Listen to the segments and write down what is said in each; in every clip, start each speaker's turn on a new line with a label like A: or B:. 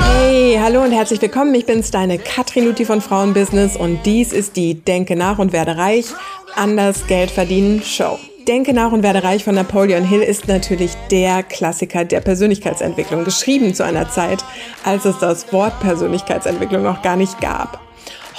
A: Hey, hallo und herzlich willkommen. Ich bin's, deine Katrin Luthi von Frauenbusiness und dies ist die Denke nach und werde reich, anders Geld verdienen Show. Denke nach und werde reich von Napoleon Hill ist natürlich der Klassiker der Persönlichkeitsentwicklung, geschrieben zu einer Zeit, als es das Wort Persönlichkeitsentwicklung noch gar nicht gab.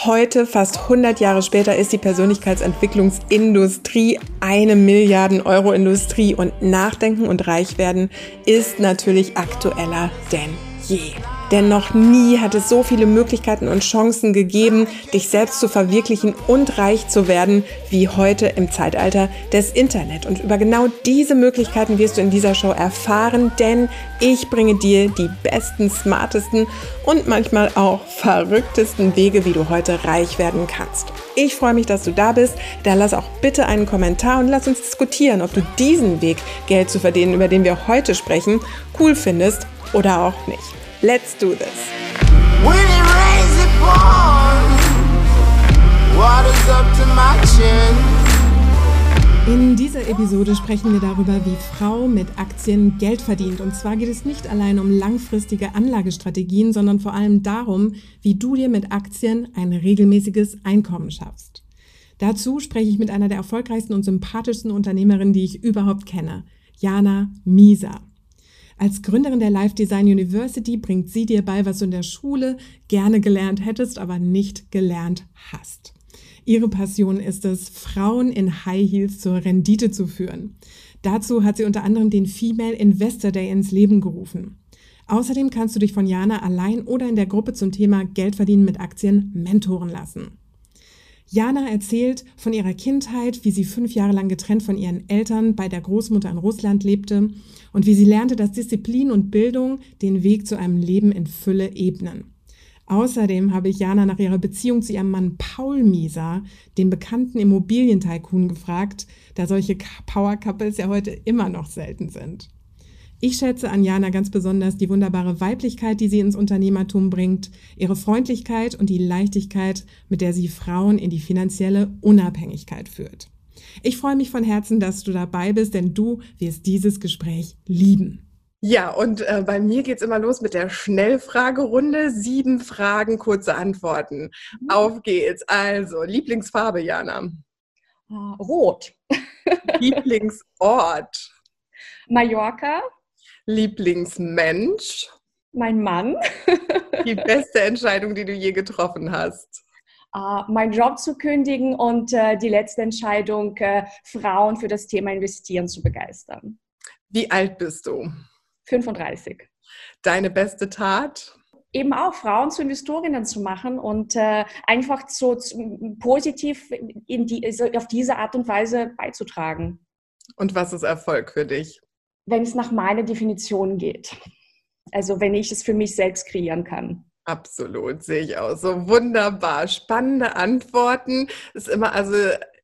A: Heute, fast 100 Jahre später, ist die Persönlichkeitsentwicklungsindustrie eine Milliarden Euro Industrie und Nachdenken und Reichwerden ist natürlich aktueller denn je. Denn noch nie hat es so viele Möglichkeiten und Chancen gegeben, dich selbst zu verwirklichen und reich zu werden, wie heute im Zeitalter des Internet. Und über genau diese Möglichkeiten wirst du in dieser Show erfahren, denn ich bringe dir die besten, smartesten und manchmal auch verrücktesten Wege, wie du heute reich werden kannst. Ich freue mich, dass du da bist. Da lass auch bitte einen Kommentar und lass uns diskutieren, ob du diesen Weg, Geld zu verdienen, über den wir heute sprechen, cool findest oder auch nicht. Let's do this. When it rains, it pours. Water's up to my chin. In dieser Episode sprechen wir darüber, wie Frau mit Aktien Geld verdient. Und zwar geht es nicht allein um langfristige Anlagestrategien, sondern vor allem darum, wie du dir mit Aktien ein regelmäßiges Einkommen schaffst. Dazu spreche ich mit einer der erfolgreichsten und sympathischsten Unternehmerinnen, die ich überhaupt kenne, Jana Misa. Als Gründerin der Life Design University bringt sie dir bei, was du in der Schule gerne gelernt hättest, aber nicht gelernt hast. Ihre Passion ist es, Frauen in High Heels zur Rendite zu führen. Dazu hat sie unter anderem den Female Investor Day ins Leben gerufen. Außerdem kannst du dich von Jana allein oder in der Gruppe zum Thema Geld verdienen mit Aktien mentoren lassen. Jana erzählt von ihrer Kindheit, wie sie fünf Jahre lang getrennt von ihren Eltern bei der Großmutter in Russland lebte und wie sie lernte, dass Disziplin und Bildung den Weg zu einem Leben in Fülle ebnen. Außerdem habe ich Jana nach ihrer Beziehung zu ihrem Mann Paul Mieser, dem bekannten Immobilientycoon, gefragt, da solche Power Couples ja heute immer noch selten sind. Ich schätze an Jana ganz besonders die wunderbare Weiblichkeit, die sie ins Unternehmertum bringt, ihre Freundlichkeit und die Leichtigkeit, mit der sie Frauen in die finanzielle Unabhängigkeit führt. Ich freue mich von Herzen, dass du dabei bist, denn du wirst dieses Gespräch lieben. Ja, und äh, bei mir geht es immer los mit der Schnellfragerunde. Sieben Fragen, kurze Antworten. Mhm. Auf geht's. Also, Lieblingsfarbe, Jana?
B: Uh, rot.
A: Lieblingsort?
B: Mallorca.
A: Lieblingsmensch?
B: Mein Mann.
A: Die beste Entscheidung, die du je getroffen hast?
B: Uh, meinen Job zu kündigen und uh, die letzte Entscheidung, uh, Frauen für das Thema Investieren zu begeistern.
A: Wie alt bist du?
B: 35.
A: Deine beste Tat?
B: Eben auch Frauen zu Investorinnen zu machen und äh, einfach so zu, positiv in die, auf diese Art und Weise beizutragen.
A: Und was ist Erfolg für dich?
B: Wenn es nach meiner Definition geht. Also wenn ich es für mich selbst kreieren kann.
A: Absolut, sehe ich auch. So wunderbar. Spannende Antworten. Ist immer, also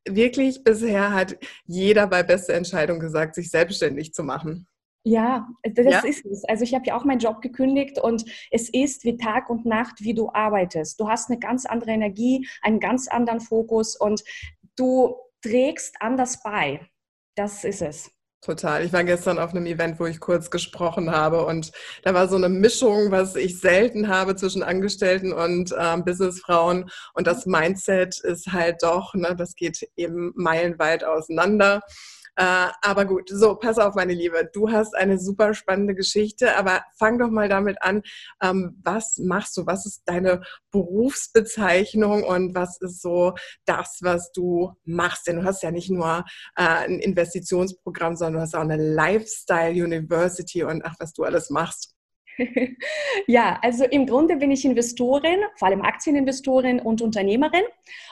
A: wirklich bisher hat jeder bei beste Entscheidung gesagt, sich selbstständig zu machen.
B: Ja, das ja? ist es. Also ich habe ja auch meinen Job gekündigt und es ist wie Tag und Nacht, wie du arbeitest. Du hast eine ganz andere Energie, einen ganz anderen Fokus und du trägst anders bei. Das ist es.
A: Total. Ich war gestern auf einem Event, wo ich kurz gesprochen habe und da war so eine Mischung, was ich selten habe zwischen Angestellten und ähm, Businessfrauen und das Mindset ist halt doch, ne, das geht eben meilenweit auseinander. Äh, aber gut, so, pass auf, meine Liebe. Du hast eine super spannende Geschichte, aber fang doch mal damit an. Ähm, was machst du? Was ist deine Berufsbezeichnung und was ist so das, was du machst? Denn du hast ja nicht nur äh, ein Investitionsprogramm, sondern du hast auch eine Lifestyle University und ach, was du alles machst.
B: ja, also im Grunde bin ich Investorin, vor allem Aktieninvestorin und Unternehmerin.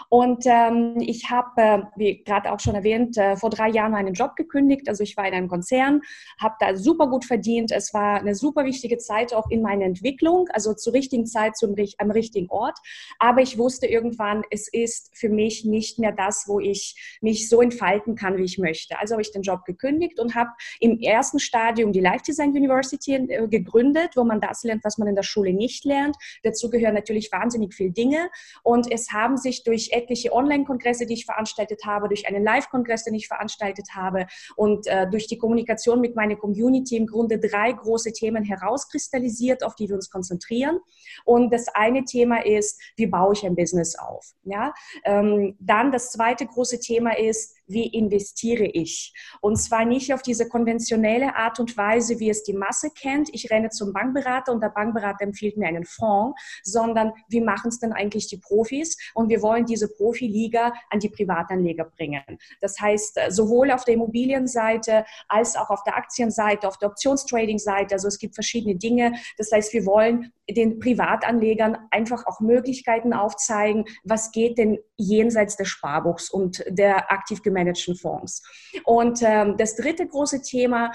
B: Und ähm, ich habe, äh, wie gerade auch schon erwähnt, äh, vor drei Jahren meinen Job gekündigt. Also ich war in einem Konzern, habe da super gut verdient. Es war eine super wichtige Zeit auch in meiner Entwicklung, also zur richtigen Zeit zum, am richtigen Ort. Aber ich wusste irgendwann, es ist für mich nicht mehr das, wo ich mich so entfalten kann, wie ich möchte. Also habe ich den Job gekündigt und habe im ersten Stadium die Life Design University äh, gegründet findet, wo man das lernt, was man in der Schule nicht lernt. Dazu gehören natürlich wahnsinnig viele Dinge. Und es haben sich durch etliche Online-Kongresse, die ich veranstaltet habe, durch einen Live-Kongress, den ich veranstaltet habe und äh, durch die Kommunikation mit meiner Community im Grunde drei große Themen herauskristallisiert, auf die wir uns konzentrieren. Und das eine Thema ist, wie baue ich ein Business auf? Ja? Ähm, dann das zweite große Thema ist, wie investiere ich? Und zwar nicht auf diese konventionelle Art und Weise, wie es die Masse kennt. Ich renne zum Bankberater und der Bankberater empfiehlt mir einen Fonds, sondern wie machen es denn eigentlich die Profis? Und wir wollen diese Profiliga an die Privatanleger bringen. Das heißt, sowohl auf der Immobilienseite als auch auf der Aktienseite, auf der Optionstrading-Seite. Also es gibt verschiedene Dinge. Das heißt, wir wollen den Privatanlegern einfach auch Möglichkeiten aufzeigen, was geht denn jenseits des Sparbuchs und der aktiv gemanagten Fonds. Und ähm, das dritte große Thema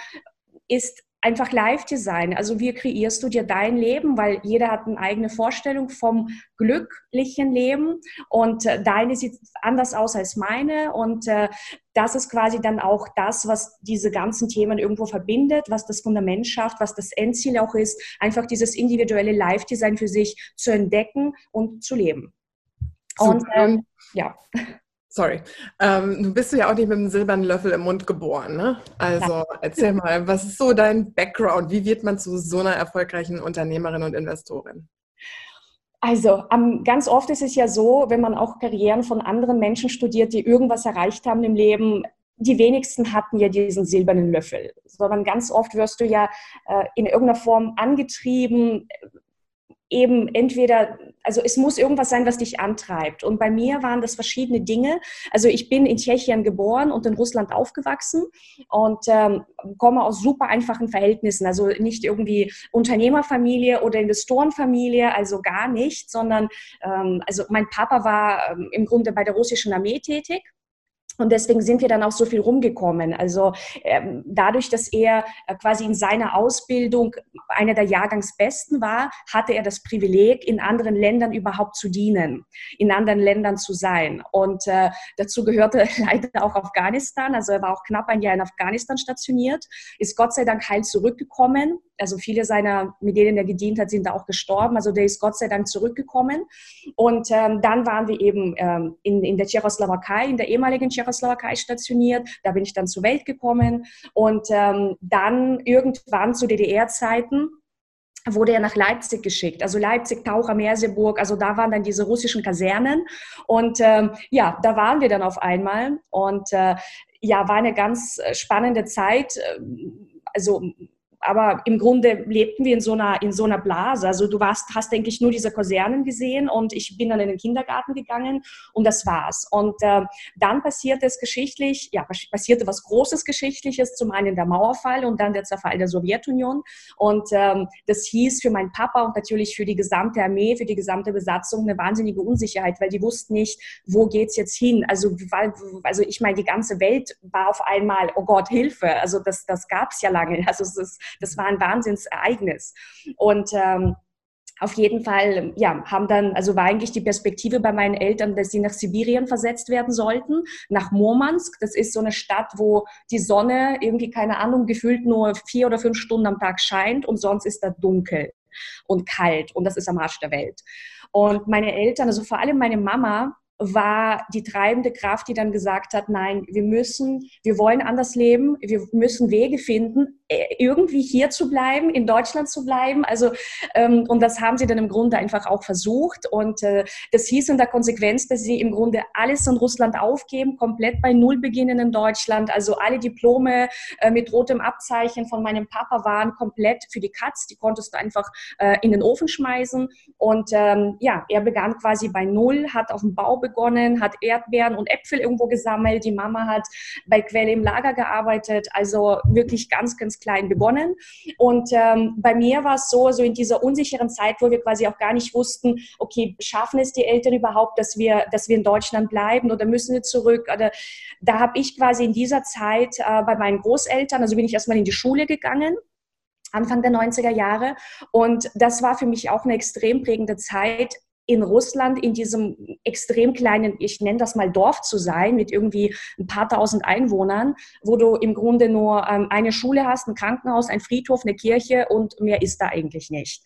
B: ist einfach Live-Design. Also wie kreierst du dir dein Leben, weil jeder hat eine eigene Vorstellung vom glücklichen Leben und äh, deine sieht anders aus als meine und äh, das ist quasi dann auch das, was diese ganzen Themen irgendwo verbindet, was das Fundament schafft, was das Endziel auch ist, einfach dieses individuelle Live-Design für sich zu entdecken und zu leben.
A: Und ähm, ja. Sorry. Ähm, du bist ja auch nicht mit einem silbernen Löffel im Mund geboren, ne? Also ja. erzähl mal, was ist so dein Background? Wie wird man zu so einer erfolgreichen Unternehmerin und Investorin?
B: Also um, ganz oft ist es ja so, wenn man auch Karrieren von anderen Menschen studiert, die irgendwas erreicht haben im Leben, die wenigsten hatten ja diesen silbernen Löffel, sondern ganz oft wirst du ja äh, in irgendeiner Form angetrieben, eben entweder, also es muss irgendwas sein, was dich antreibt. Und bei mir waren das verschiedene Dinge. Also ich bin in Tschechien geboren und in Russland aufgewachsen und ähm, komme aus super einfachen Verhältnissen. Also nicht irgendwie Unternehmerfamilie oder Investorenfamilie, also gar nicht, sondern ähm, also mein Papa war ähm, im Grunde bei der russischen Armee tätig und deswegen sind wir dann auch so viel rumgekommen. Also ähm, dadurch, dass er äh, quasi in seiner Ausbildung einer der Jahrgangsbesten war, hatte er das Privileg, in anderen Ländern überhaupt zu dienen, in anderen Ländern zu sein. Und äh, dazu gehörte leider auch Afghanistan. Also er war auch knapp ein Jahr in Afghanistan stationiert, ist Gott sei Dank heil zurückgekommen also viele seiner, mit denen er gedient hat, sind da auch gestorben. Also der ist Gott sei Dank zurückgekommen. Und ähm, dann waren wir eben ähm, in, in der Tschechoslowakei, in der ehemaligen Tschechoslowakei stationiert. Da bin ich dann zur Welt gekommen. Und ähm, dann irgendwann zu DDR-Zeiten wurde er nach Leipzig geschickt. Also Leipzig, Taucher, Merseburg, also da waren dann diese russischen Kasernen. Und ähm, ja, da waren wir dann auf einmal. Und äh, ja, war eine ganz äh, spannende Zeit. Also aber im Grunde lebten wir in so einer, in so einer Blase. Also du warst, hast, denke ich, nur diese Kasernen gesehen und ich bin dann in den Kindergarten gegangen und das war's. Und äh, dann passierte es geschichtlich, ja, passierte was Großes Geschichtliches, zum einen der Mauerfall und dann der Zerfall der Sowjetunion. Und ähm, das hieß für meinen Papa und natürlich für die gesamte Armee, für die gesamte Besatzung eine wahnsinnige Unsicherheit, weil die wussten nicht, wo geht's jetzt hin? Also, weil, also ich meine, die ganze Welt war auf einmal, oh Gott, Hilfe. Also das, das gab's ja lange. Also es ist das war ein Wahnsinnsereignis. Und ähm, auf jeden Fall, ja, haben dann, also war eigentlich die Perspektive bei meinen Eltern, dass sie nach Sibirien versetzt werden sollten, nach Murmansk. Das ist so eine Stadt, wo die Sonne irgendwie, keine Ahnung, gefühlt nur vier oder fünf Stunden am Tag scheint und sonst ist da dunkel und kalt und das ist am Arsch der Welt. Und meine Eltern, also vor allem meine Mama, war die treibende Kraft, die dann gesagt hat, nein, wir müssen, wir wollen anders leben, wir müssen Wege finden, äh, irgendwie hier zu bleiben, in Deutschland zu bleiben. Also, ähm, und das haben sie dann im Grunde einfach auch versucht. Und äh, das hieß in der Konsequenz, dass sie im Grunde alles in Russland aufgeben, komplett bei Null beginnen in Deutschland. Also alle Diplome äh, mit rotem Abzeichen von meinem Papa waren komplett für die Katz. Die konntest du einfach äh, in den Ofen schmeißen. Und ähm, ja, er begann quasi bei Null, hat auf dem Bau begonnen, hat Erdbeeren und Äpfel irgendwo gesammelt. Die Mama hat bei Quelle im Lager gearbeitet. Also wirklich ganz, ganz klein begonnen. Und ähm, bei mir war es so, so in dieser unsicheren Zeit, wo wir quasi auch gar nicht wussten, okay, schaffen es die Eltern überhaupt, dass wir, dass wir in Deutschland bleiben oder müssen wir zurück? Oder da habe ich quasi in dieser Zeit äh, bei meinen Großeltern, also bin ich erstmal in die Schule gegangen. Anfang der 90er Jahre. Und das war für mich auch eine extrem prägende Zeit, in Russland in diesem extrem kleinen, ich nenne das mal Dorf zu sein, mit irgendwie ein paar tausend Einwohnern, wo du im Grunde nur ähm, eine Schule hast, ein Krankenhaus, ein Friedhof, eine Kirche und mehr ist da eigentlich nicht.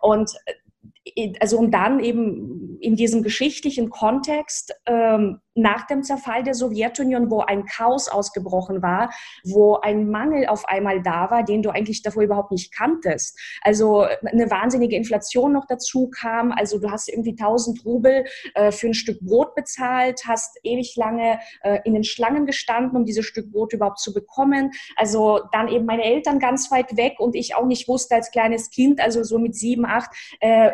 B: Und äh, also um dann eben in diesem geschichtlichen Kontext ähm, nach dem Zerfall der Sowjetunion, wo ein Chaos ausgebrochen war, wo ein Mangel auf einmal da war, den du eigentlich davor überhaupt nicht kanntest. Also eine wahnsinnige Inflation noch dazu kam. Also du hast irgendwie 1000 Rubel äh, für ein Stück Brot bezahlt, hast ewig lange äh, in den Schlangen gestanden, um dieses Stück Brot überhaupt zu bekommen. Also dann eben meine Eltern ganz weit weg und ich auch nicht wusste als kleines Kind, also so mit sieben, acht, äh,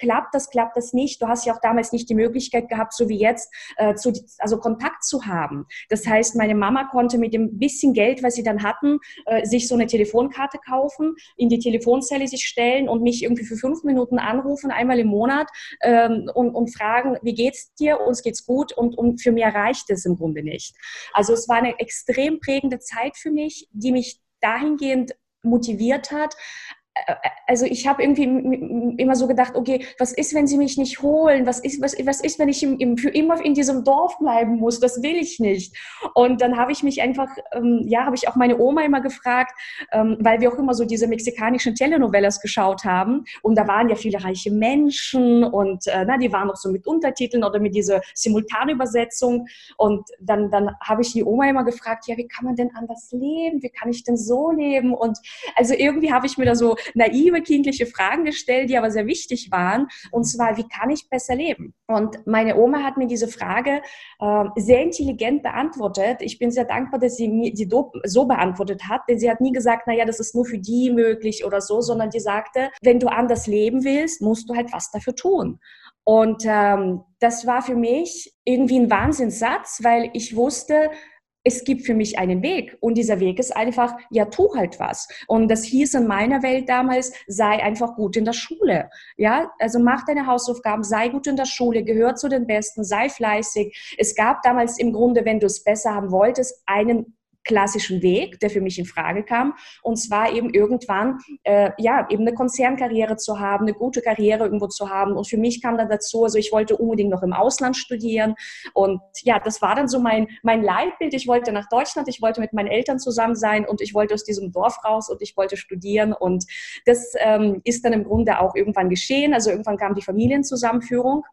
B: klappt das, klappt das nicht. Du hast ja auch damals nicht die Möglichkeit gehabt, so wie jetzt, äh, zu, also Kontakt zu haben. Das heißt, meine Mama konnte mit dem bisschen Geld, was sie dann hatten, äh, sich so eine Telefonkarte kaufen, in die Telefonzelle sich stellen und mich irgendwie für fünf Minuten anrufen, einmal im Monat ähm, und, und fragen, wie geht's dir? Uns geht's gut und, und für mehr reicht es im Grunde nicht. Also es war eine extrem prägende Zeit für mich, die mich dahingehend motiviert hat, also ich habe irgendwie immer so gedacht, okay, was ist, wenn sie mich nicht holen? Was ist, was, was ist, wenn ich im, im, für immer in diesem Dorf bleiben muss? Das will ich nicht. Und dann habe ich mich einfach, ähm, ja, habe ich auch meine Oma immer gefragt, ähm, weil wir auch immer so diese mexikanischen Telenovelas geschaut haben. Und da waren ja viele reiche Menschen und äh, na, die waren auch so mit Untertiteln oder mit dieser Simultanübersetzung. Und dann, dann habe ich die Oma immer gefragt, ja, wie kann man denn anders leben? Wie kann ich denn so leben? Und also irgendwie habe ich mir da so naive kindliche Fragen gestellt, die aber sehr wichtig waren. Und zwar, wie kann ich besser leben? Und meine Oma hat mir diese Frage äh, sehr intelligent beantwortet. Ich bin sehr dankbar, dass sie mir die so beantwortet hat, denn sie hat nie gesagt, naja, das ist nur für die möglich oder so, sondern die sagte, wenn du anders leben willst, musst du halt was dafür tun. Und ähm, das war für mich irgendwie ein Wahnsinnssatz, weil ich wusste, es gibt für mich einen Weg und dieser Weg ist einfach, ja, tu halt was. Und das hieß in meiner Welt damals, sei einfach gut in der Schule. Ja, also mach deine Hausaufgaben, sei gut in der Schule, gehör zu den Besten, sei fleißig. Es gab damals im Grunde, wenn du es besser haben wolltest, einen klassischen Weg, der für mich in Frage kam. Und zwar eben irgendwann, äh, ja, eben eine Konzernkarriere zu haben, eine gute Karriere irgendwo zu haben. Und für mich kam dann dazu, also ich wollte unbedingt noch im Ausland studieren. Und ja, das war dann so mein, mein Leitbild. Ich wollte nach Deutschland, ich wollte mit meinen Eltern zusammen sein und ich wollte aus diesem Dorf raus und ich wollte studieren. Und das ähm, ist dann im Grunde auch irgendwann geschehen. Also irgendwann kam die Familienzusammenführung.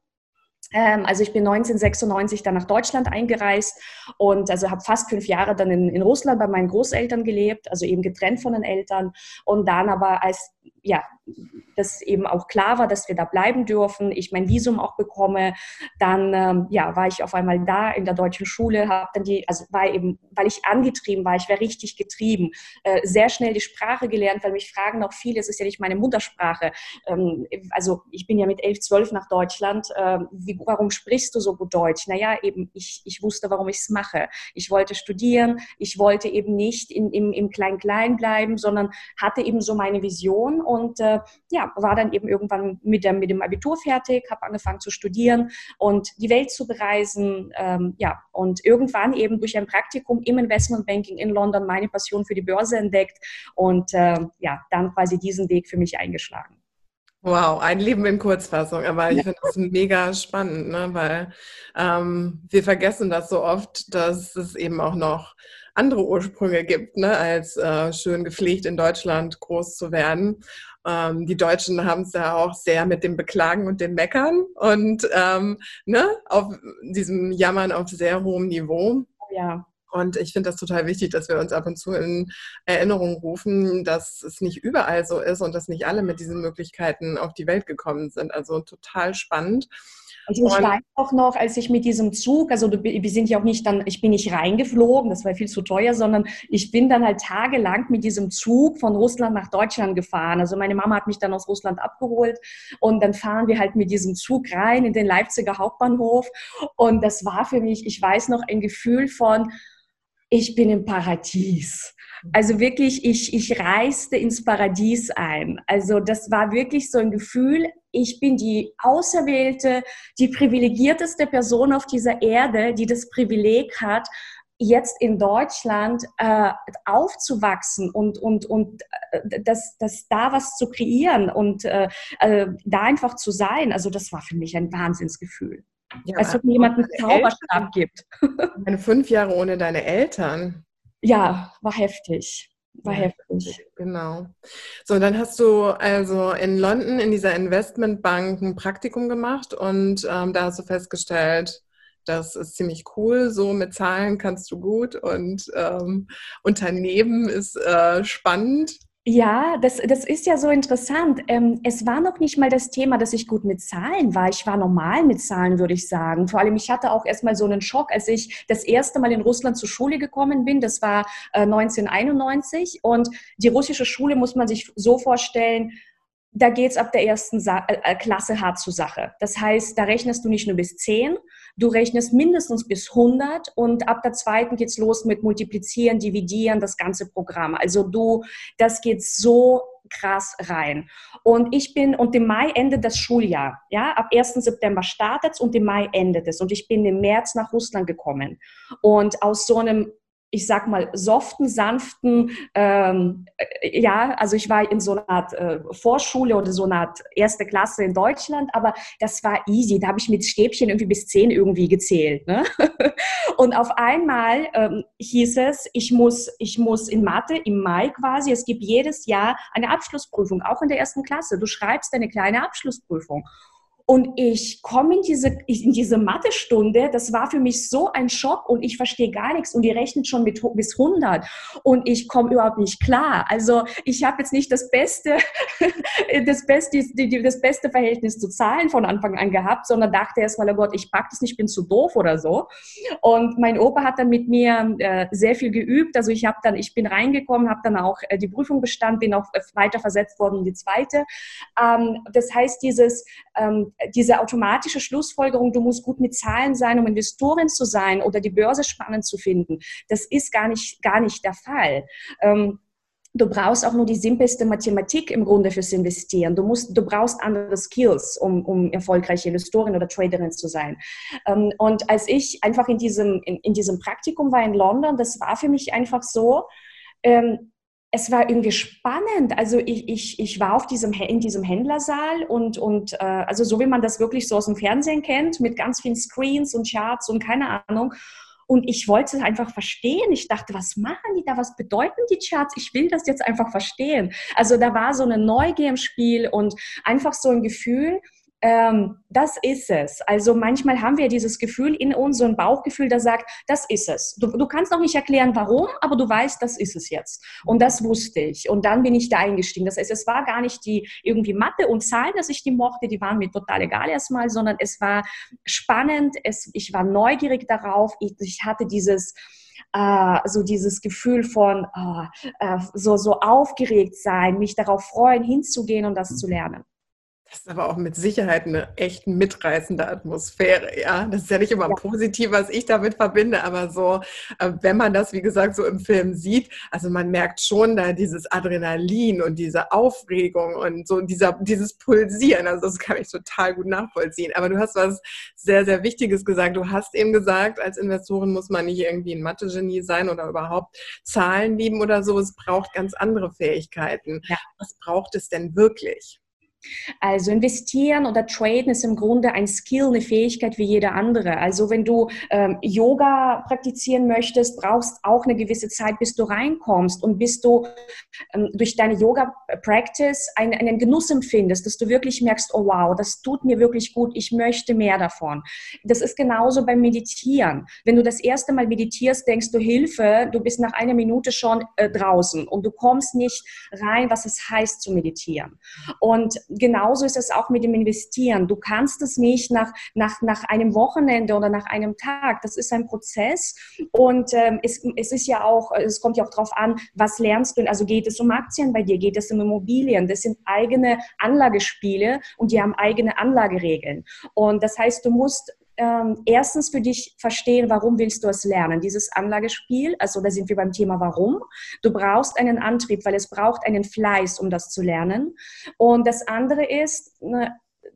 B: Ähm, also ich bin 1996 dann nach Deutschland eingereist und also habe fast fünf Jahre dann in, in Russland bei meinen Großeltern gelebt, also eben getrennt von den Eltern. Und dann aber als ja, dass eben auch klar war, dass wir da bleiben dürfen, ich mein Visum auch bekomme, dann ähm, ja, war ich auf einmal da in der deutschen Schule, habe dann die, also war eben, weil ich angetrieben war, ich war richtig getrieben, äh, sehr schnell die Sprache gelernt, weil mich fragen auch viele, es ist ja nicht meine Muttersprache, ähm, also ich bin ja mit elf, zwölf nach Deutschland, äh, wie, warum sprichst du so gut Deutsch? Naja, eben, ich, ich wusste, warum ich es mache. Ich wollte studieren, ich wollte eben nicht in, im, im Klein-Klein bleiben, sondern hatte eben so meine Vision und äh, ja, war dann eben irgendwann mit dem, mit dem Abitur fertig, habe angefangen zu studieren und die Welt zu bereisen. Ähm, ja, und irgendwann eben durch ein Praktikum im Investmentbanking in London meine Passion für die Börse entdeckt und äh, ja, dann quasi diesen Weg für mich eingeschlagen.
A: Wow, ein Leben in Kurzfassung. Aber ich finde das mega spannend, ne? weil ähm, wir vergessen das so oft, dass es eben auch noch andere Ursprünge gibt, ne? als äh, schön gepflegt in Deutschland groß zu werden. Ähm, die Deutschen haben es ja auch sehr mit dem Beklagen und dem Meckern und ähm, ne? auf diesem Jammern auf sehr hohem Niveau.
B: Ja.
A: Und ich finde das total wichtig, dass wir uns ab und zu in Erinnerung rufen, dass es nicht überall so ist und dass nicht alle mit diesen Möglichkeiten auf die Welt gekommen sind. Also total spannend.
B: Also ich weiß auch noch, als ich mit diesem Zug, also wir sind ja auch nicht dann, ich bin nicht reingeflogen, das war viel zu teuer, sondern ich bin dann halt tagelang mit diesem Zug von Russland nach Deutschland gefahren. Also meine Mama hat mich dann aus Russland abgeholt und dann fahren wir halt mit diesem Zug rein in den Leipziger Hauptbahnhof und das war für mich, ich weiß noch, ein Gefühl von, ich bin im Paradies. Also wirklich, ich, ich reiste ins Paradies ein. Also das war wirklich so ein Gefühl, ich bin die auserwählte, die privilegierteste Person auf dieser Erde, die das Privileg hat, jetzt in Deutschland äh, aufzuwachsen und, und, und äh, das, das da was zu kreieren und äh, äh, da einfach zu sein, also das war für mich ein Wahnsinnsgefühl. Ja, Als ob mir jemand einen Zauberstab gibt.
A: Meine fünf Jahre ohne deine Eltern.
B: Ja, war heftig. War ja, heftig.
A: Genau. So, dann hast du also in London in dieser Investmentbank ein Praktikum gemacht und ähm, da hast du festgestellt, das ist ziemlich cool. So mit Zahlen kannst du gut und ähm, Unternehmen ist äh, spannend.
B: Ja, das, das ist ja so interessant. Ähm, es war noch nicht mal das Thema, dass ich gut mit Zahlen war. Ich war normal mit Zahlen, würde ich sagen. Vor allem, ich hatte auch erstmal so einen Schock, als ich das erste Mal in Russland zur Schule gekommen bin. Das war äh, 1991. Und die russische Schule muss man sich so vorstellen, da geht's ab der ersten Sa äh, äh, Klasse hart zur Sache. Das heißt, da rechnest du nicht nur bis 10, du rechnest mindestens bis 100 und ab der zweiten geht's los mit Multiplizieren, Dividieren, das ganze Programm. Also du, das geht so krass rein. Und ich bin, und im Mai endet das Schuljahr. Ja, ab 1. September startet es und im Mai endet es. Und ich bin im März nach Russland gekommen. Und aus so einem ich sag mal, soften, sanften, ähm, äh, ja, also ich war in so einer Art äh, Vorschule oder so einer Art erste Klasse in Deutschland, aber das war easy. Da habe ich mit Stäbchen irgendwie bis zehn irgendwie gezählt. Ne? Und auf einmal ähm, hieß es, ich muss, ich muss in Mathe im Mai quasi, es gibt jedes Jahr eine Abschlussprüfung, auch in der ersten Klasse. Du schreibst eine kleine Abschlussprüfung. Und ich komme in diese, in diese Mathestunde, das war für mich so ein Schock und ich verstehe gar nichts und die rechnet schon mit, bis 100 und ich komme überhaupt nicht klar. Also ich habe jetzt nicht das beste, das beste, das beste Verhältnis zu Zahlen von Anfang an gehabt, sondern dachte erstmal, oh Gott, ich pack das nicht, ich bin zu doof oder so. Und mein Opa hat dann mit mir äh, sehr viel geübt. Also ich habe dann, ich bin reingekommen, habe dann auch äh, die Prüfung bestanden, bin auch äh, weiter versetzt worden in die zweite. Ähm, das heißt, dieses ähm, diese automatische Schlussfolgerung, du musst gut mit Zahlen sein, um Investorin zu sein oder die Börse spannend zu finden, das ist gar nicht, gar nicht der Fall. Ähm, du brauchst auch nur die simpelste Mathematik im Grunde fürs Investieren. Du musst, du brauchst andere Skills, um, um erfolgreiche Investorin oder Traderin zu sein. Ähm, und als ich einfach in diesem, in, in diesem Praktikum war in London, das war für mich einfach so, ähm, es war irgendwie spannend. Also ich, ich, ich war auf diesem, in diesem Händlersaal und, und äh, also so wie man das wirklich so aus dem Fernsehen kennt, mit ganz vielen Screens und Charts und keine Ahnung. Und ich wollte es einfach verstehen. Ich dachte, was machen die da? Was bedeuten die Charts? Ich will das jetzt einfach verstehen. Also da war so eine Neugier im Spiel und einfach so ein Gefühl, ähm, das ist es. Also manchmal haben wir dieses Gefühl in uns, so ein Bauchgefühl, das sagt, das ist es. Du, du kannst noch nicht erklären, warum, aber du weißt, das ist es jetzt. Und das wusste ich. Und dann bin ich da eingestiegen. Das heißt, es war gar nicht die irgendwie Mathe und Zahlen, dass ich die mochte, die waren mir total egal erstmal, sondern es war spannend, es, ich war neugierig darauf, ich, ich hatte dieses, Uh, so dieses Gefühl von uh, uh, so, so aufgeregt sein, mich darauf freuen, hinzugehen und das zu lernen.
A: Das ist aber auch mit Sicherheit eine echt mitreißende Atmosphäre, ja. Das ist ja nicht immer ja. positiv, was ich damit verbinde, aber so, äh, wenn man das, wie gesagt, so im Film sieht, also man merkt schon da dieses Adrenalin und diese Aufregung und so dieser, dieses Pulsieren, also das kann ich total gut nachvollziehen. Aber du hast was sehr, sehr Wichtiges gesagt. Du hast eben gesagt, als Investorin muss man nicht irgendwie ein Mathe-Genie sein oder überhaupt Zahlen lieben oder so. Es braucht ganz andere Fähigkeiten. Ja. Was braucht es denn wirklich?
B: Also investieren oder traden ist im Grunde ein Skill, eine Fähigkeit wie jeder andere. Also wenn du ähm, Yoga praktizieren möchtest, brauchst auch eine gewisse Zeit, bis du reinkommst und bis du ähm, durch deine Yoga-Practice einen, einen Genuss empfindest, dass du wirklich merkst, oh wow, das tut mir wirklich gut, ich möchte mehr davon. Das ist genauso beim Meditieren. Wenn du das erste Mal meditierst, denkst du Hilfe, du bist nach einer Minute schon äh, draußen und du kommst nicht rein, was es heißt zu meditieren. Und genauso ist es auch mit dem Investieren. Du kannst es nicht nach, nach, nach einem Wochenende oder nach einem Tag. Das ist ein Prozess und ähm, es, es ist ja auch, es kommt ja auch darauf an, was lernst du. Also geht es um Aktien bei dir, geht es um Immobilien. Das sind eigene Anlagespiele und die haben eigene Anlageregeln. Und das heißt, du musst ähm, erstens für dich verstehen, warum willst du es lernen, dieses Anlagespiel. Also da sind wir beim Thema Warum. Du brauchst einen Antrieb, weil es braucht einen Fleiß, um das zu lernen. Und das andere ist, ne,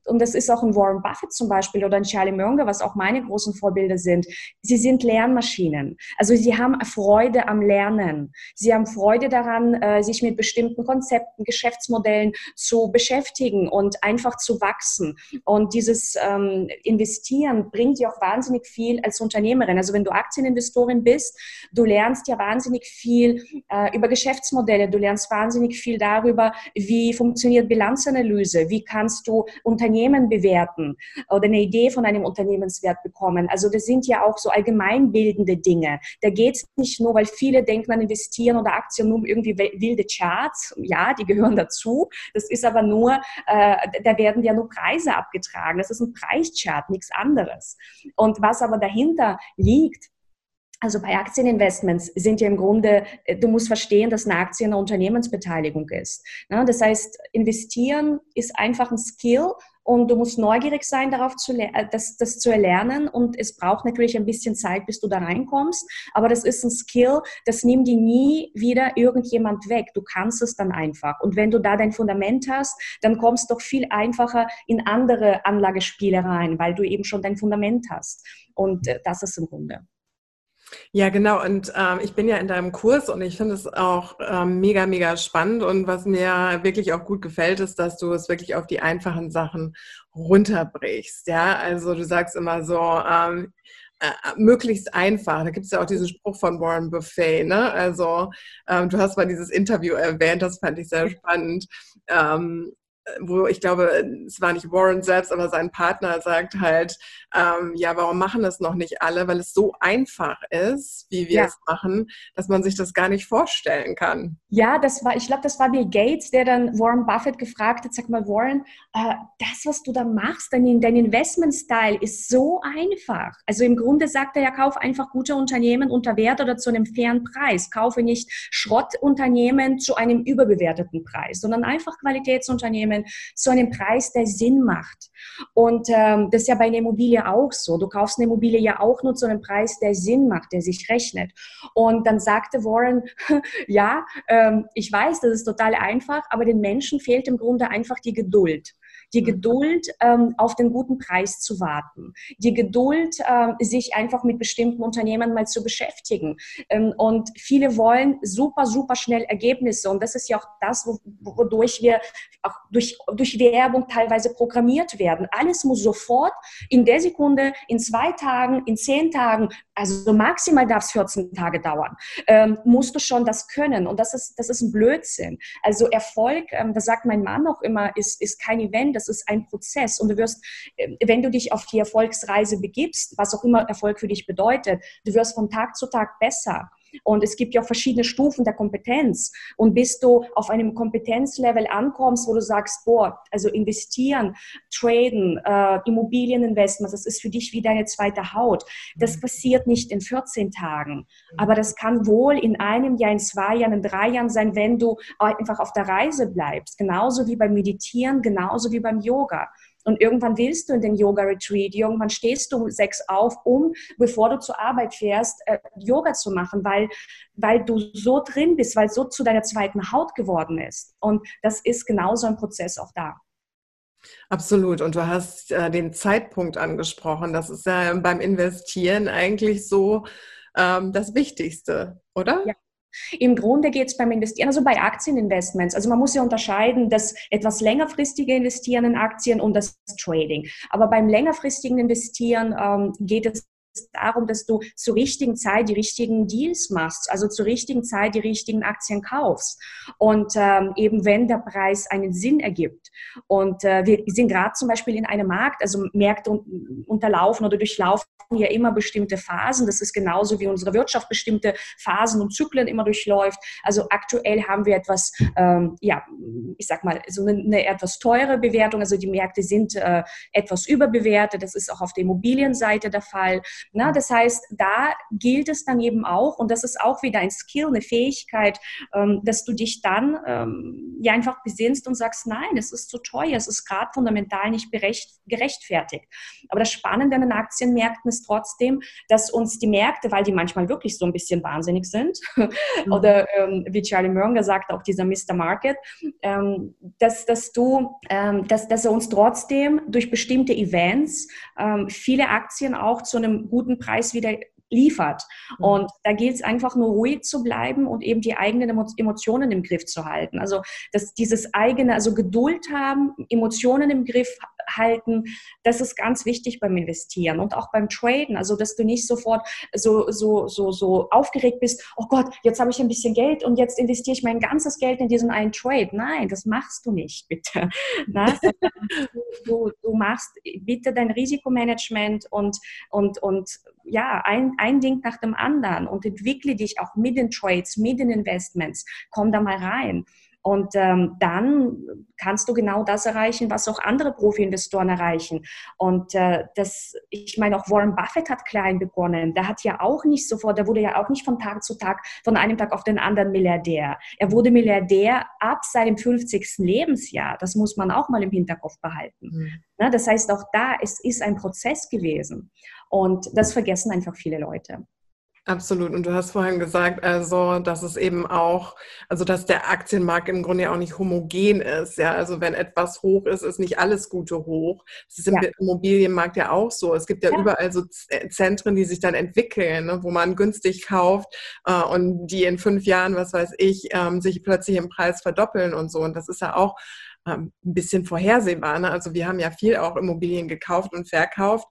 B: und das ist auch ein Warren Buffett zum Beispiel oder ein Charlie Munger, was auch meine großen Vorbilder sind, sie sind Lernmaschinen. Also sie haben Freude am Lernen. Sie haben Freude daran, äh, sich mit bestimmten Konzepten, Geschäftsmodellen zu beschäftigen und einfach zu wachsen. Und dieses ähm, Investieren bringt dir auch wahnsinnig viel als Unternehmerin. Also wenn du Aktieninvestorin bist, du lernst ja wahnsinnig viel äh, über Geschäftsmodelle, du lernst wahnsinnig viel darüber, wie funktioniert Bilanzanalyse, wie kannst du Unternehmen bewerten oder eine Idee von einem Unternehmenswert bekommen. Also das sind ja auch so allgemeinbildende Dinge. Da geht es nicht nur, weil viele denken an Investieren oder Aktien nur um irgendwie wilde Charts. Ja, die gehören dazu. Das ist aber nur, äh, da werden ja nur Preise abgetragen. Das ist ein Preischart, nichts anderes. Und was aber dahinter liegt, also bei Aktieninvestments sind ja im Grunde, äh, du musst verstehen, dass eine Aktie eine Unternehmensbeteiligung ist. Das heißt, investieren ist einfach ein Skill und du musst neugierig sein, darauf zu, äh, das, das zu erlernen. Und es braucht natürlich ein bisschen Zeit, bis du da reinkommst. Aber das ist ein Skill, das nimmt die nie wieder irgendjemand weg. Du kannst es dann einfach. Und wenn du da dein Fundament hast, dann kommst du doch viel einfacher in andere Anlagespiele rein, weil du eben schon dein Fundament hast. Und äh, das ist im Grunde.
A: Ja, genau. Und ähm, ich bin ja in deinem Kurs und ich finde es auch ähm, mega, mega spannend. Und was mir wirklich auch gut gefällt, ist, dass du es wirklich auf die einfachen Sachen runterbrichst. Ja, also du sagst immer so, ähm, äh, möglichst einfach. Da gibt es ja auch diesen Spruch von Warren Buffet. Ne? Also ähm, du hast mal dieses Interview erwähnt, das fand ich sehr spannend. Ähm, wo ich glaube, es war nicht Warren selbst, aber sein Partner sagt halt, ähm, ja, warum machen das noch nicht alle? Weil es so einfach ist, wie wir ja. es machen, dass man sich das gar nicht vorstellen kann.
B: Ja, das war, ich glaube, das war Bill Gates, der dann Warren Buffett gefragt hat, sag mal, Warren, äh, das, was du da machst, dein, dein Investment-Style ist so einfach. Also im Grunde sagt er ja, kauf einfach gute Unternehmen unter Wert oder zu einem fairen Preis. Kaufe nicht Schrottunternehmen zu einem überbewerteten Preis, sondern einfach Qualitätsunternehmen Immobilien zu einem Preis, der Sinn macht. Und ähm, das ist ja bei einer Immobilie auch so. Du kaufst eine Immobilie ja auch nur zu einem Preis, der Sinn macht, der sich rechnet. Und dann sagte Warren, ja, ähm, ich weiß, das ist total einfach, aber den Menschen fehlt im Grunde einfach die Geduld die Geduld, ähm, auf den guten Preis zu warten, die Geduld, ähm, sich einfach mit bestimmten Unternehmen mal zu beschäftigen. Ähm, und viele wollen super, super schnell Ergebnisse. Und das ist ja auch das, wodurch wir auch durch, durch Werbung teilweise programmiert werden. Alles muss sofort in der Sekunde, in zwei Tagen, in zehn Tagen, also maximal darf es 14 Tage dauern, ähm, musst du schon das können. Und das ist, das ist ein Blödsinn. Also Erfolg, ähm, das sagt mein Mann auch immer, ist, ist kein Event, das ist ein Prozess. Und du wirst, äh, wenn du dich auf die Erfolgsreise begibst, was auch immer Erfolg für dich bedeutet, du wirst von Tag zu Tag besser. Und es gibt ja auch verschiedene Stufen der Kompetenz. Und bis du auf einem Kompetenzlevel ankommst, wo du sagst, boah, also investieren, traden, äh, Immobilieninvestments, das ist für dich wie deine zweite Haut. Das mhm. passiert nicht in 14 Tagen. Mhm. Aber das kann wohl in einem Jahr, in zwei Jahren, in drei Jahren sein, wenn du einfach auf der Reise bleibst. Genauso wie beim Meditieren, genauso wie beim Yoga. Und irgendwann willst du in den Yoga-Retreat, irgendwann stehst du sechs auf, um, bevor du zur Arbeit fährst, äh, Yoga zu machen, weil, weil du so drin bist, weil so zu deiner zweiten Haut geworden ist. Und das ist genauso ein Prozess auch da.
A: Absolut. Und du hast äh, den Zeitpunkt angesprochen. Das ist ja beim Investieren eigentlich so ähm, das Wichtigste, oder?
B: Ja. Im Grunde geht es beim Investieren, also bei Aktieninvestments, also man muss ja unterscheiden, das etwas längerfristige Investieren in Aktien und das Trading. Aber beim längerfristigen Investieren ähm, geht es darum, dass du zur richtigen Zeit die richtigen Deals machst, also zur richtigen Zeit die richtigen Aktien kaufst. Und ähm, eben wenn der Preis einen Sinn ergibt. Und äh, wir sind gerade zum Beispiel in einem Markt, also Märkte unterlaufen oder durchlaufen ja immer bestimmte Phasen. Das ist genauso wie unsere Wirtschaft bestimmte Phasen und Zyklen immer durchläuft. Also aktuell haben wir etwas, ähm, ja, ich sag mal, so eine, eine, etwas teure Bewertung. Also die Märkte sind äh, etwas überbewertet. Das ist auch auf der Immobilienseite der Fall. Na, das heißt, da gilt es dann eben auch, und das ist auch wieder ein Skill, eine Fähigkeit, ähm, dass du dich dann ähm, ja einfach besinnst und sagst, nein, es ist zu teuer, es ist gerade fundamental nicht berecht, gerechtfertigt. Aber das Spannende an den Aktienmärkten ist trotzdem, dass uns die Märkte, weil die manchmal wirklich so ein bisschen wahnsinnig sind, mhm. oder ähm, wie Charlie Munger sagt, auch dieser Mr. Market, ähm, dass, dass du, ähm, dass, dass er uns trotzdem durch bestimmte Events ähm, viele Aktien auch zu einem guten Preis wieder liefert. Mhm. Und da gilt es einfach nur ruhig zu bleiben und eben die eigenen Emotionen im Griff zu halten. Also dass dieses eigene, also Geduld haben, Emotionen im Griff halten, das ist ganz wichtig beim Investieren und auch beim Traden. Also dass du nicht sofort so, so, so, so aufgeregt bist, oh Gott, jetzt habe ich ein bisschen Geld und jetzt investiere ich mein ganzes Geld in diesen einen Trade. Nein, das machst du nicht, bitte. Du, du machst bitte dein Risikomanagement und, und, und ja, ein, ein Ding nach dem anderen und entwickle dich auch mit den Trades, mit den Investments. Komm da mal rein. Und ähm, dann kannst du genau das erreichen, was auch andere Profi-Investoren erreichen. Und äh, das, ich meine, auch Warren Buffett hat klein begonnen. Der hat ja auch nicht sofort, der wurde ja auch nicht von Tag zu Tag, von einem Tag auf den anderen Milliardär. Er wurde Milliardär ab seinem 50. Lebensjahr. Das muss man auch mal im Hinterkopf behalten. Mhm. Na, das heißt, auch da, es ist ein Prozess gewesen. Und das vergessen einfach viele Leute.
A: Absolut. Und du hast vorhin gesagt, also, dass es eben auch, also, dass der Aktienmarkt im Grunde ja auch nicht homogen ist. Ja, also, wenn etwas hoch ist, ist nicht alles Gute hoch. Das ist im ja. Immobilienmarkt ja auch so. Es gibt ja, ja, überall so äh, Zentren, die sich dann entwickeln, ne, wo man günstig kauft äh, und die in fünf Jahren, was weiß ich, ähm, sich plötzlich im Preis verdoppeln und so. Und das ist ja auch ähm, ein bisschen vorhersehbar. Ne? Also, wir haben ja viel auch Immobilien gekauft und verkauft.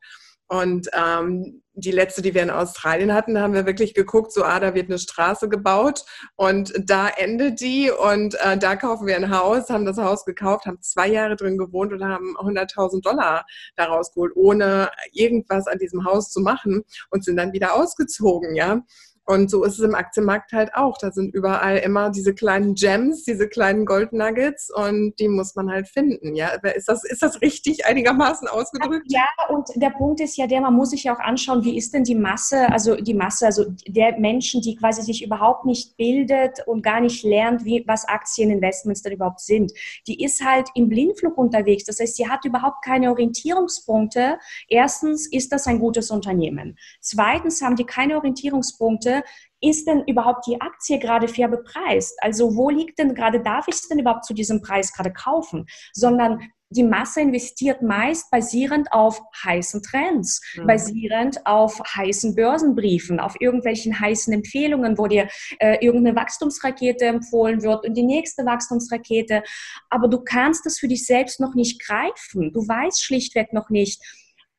A: Und ähm, die letzte, die wir in Australien hatten, da haben wir wirklich geguckt, so, ah, da wird eine Straße gebaut und da endet die und äh, da kaufen wir ein Haus, haben das Haus gekauft, haben zwei Jahre drin gewohnt und haben 100.000 Dollar daraus geholt, ohne irgendwas an diesem Haus zu machen und sind dann wieder ausgezogen, ja. Und so ist es im Aktienmarkt halt auch. Da sind überall immer diese kleinen Gems, diese kleinen Gold Nuggets und die muss man halt finden. Ja, ist das, ist das richtig einigermaßen ausgedrückt?
B: Ja, und der Punkt ist ja der, man muss sich ja auch anschauen, wie ist denn die Masse, also die Masse, also der Menschen, die quasi sich überhaupt nicht bildet und gar nicht lernt, wie, was Aktieninvestments denn überhaupt sind. Die ist halt im Blindflug unterwegs. Das heißt, sie hat überhaupt keine Orientierungspunkte. Erstens ist das ein gutes Unternehmen. Zweitens haben die keine Orientierungspunkte ist denn überhaupt die Aktie gerade fair bepreist? Also wo liegt denn gerade, darf ich es denn überhaupt zu diesem Preis gerade kaufen? Sondern die Masse investiert meist basierend auf heißen Trends, mhm. basierend auf heißen Börsenbriefen, auf irgendwelchen heißen Empfehlungen, wo dir äh, irgendeine Wachstumsrakete empfohlen wird und die nächste Wachstumsrakete. Aber du kannst das für dich selbst noch nicht greifen. Du weißt schlichtweg noch nicht,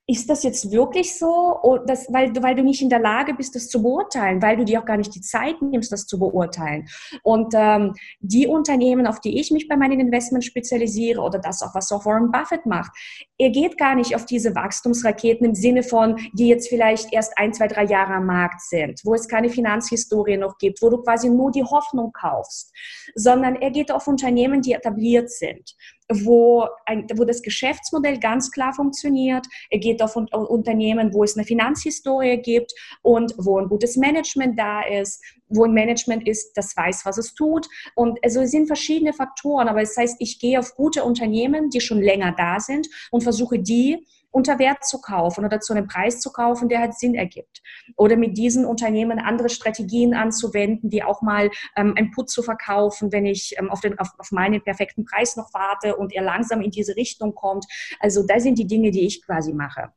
B: ist das jetzt wirklich so, das, weil, weil du nicht in der Lage bist, das zu beurteilen, weil du dir auch gar nicht die Zeit nimmst, das zu beurteilen. Und ähm, die Unternehmen, auf die ich mich bei meinen Investments spezialisiere oder das auch, was auch Warren Buffett macht, er geht gar nicht auf diese Wachstumsraketen im Sinne von, die jetzt vielleicht erst ein, zwei, drei Jahre am Markt sind, wo es keine Finanzhistorie noch gibt, wo du quasi nur die Hoffnung kaufst, sondern er geht auf Unternehmen, die etabliert sind wo, ein, wo das Geschäftsmodell ganz klar funktioniert. Er geht auf Unternehmen, wo es eine Finanzhistorie gibt und wo ein gutes Management da ist, wo ein Management ist, das weiß, was es tut. Und also es sind verschiedene Faktoren, aber das heißt, ich gehe auf gute Unternehmen, die schon länger da sind und versuche die unter Wert zu kaufen oder zu einem Preis zu kaufen, der halt Sinn ergibt. Oder mit diesen Unternehmen andere Strategien anzuwenden, wie auch mal ähm, ein Put zu verkaufen, wenn ich ähm, auf, den, auf, auf meinen perfekten Preis noch warte und er langsam in diese Richtung kommt. Also das sind die Dinge, die ich quasi mache.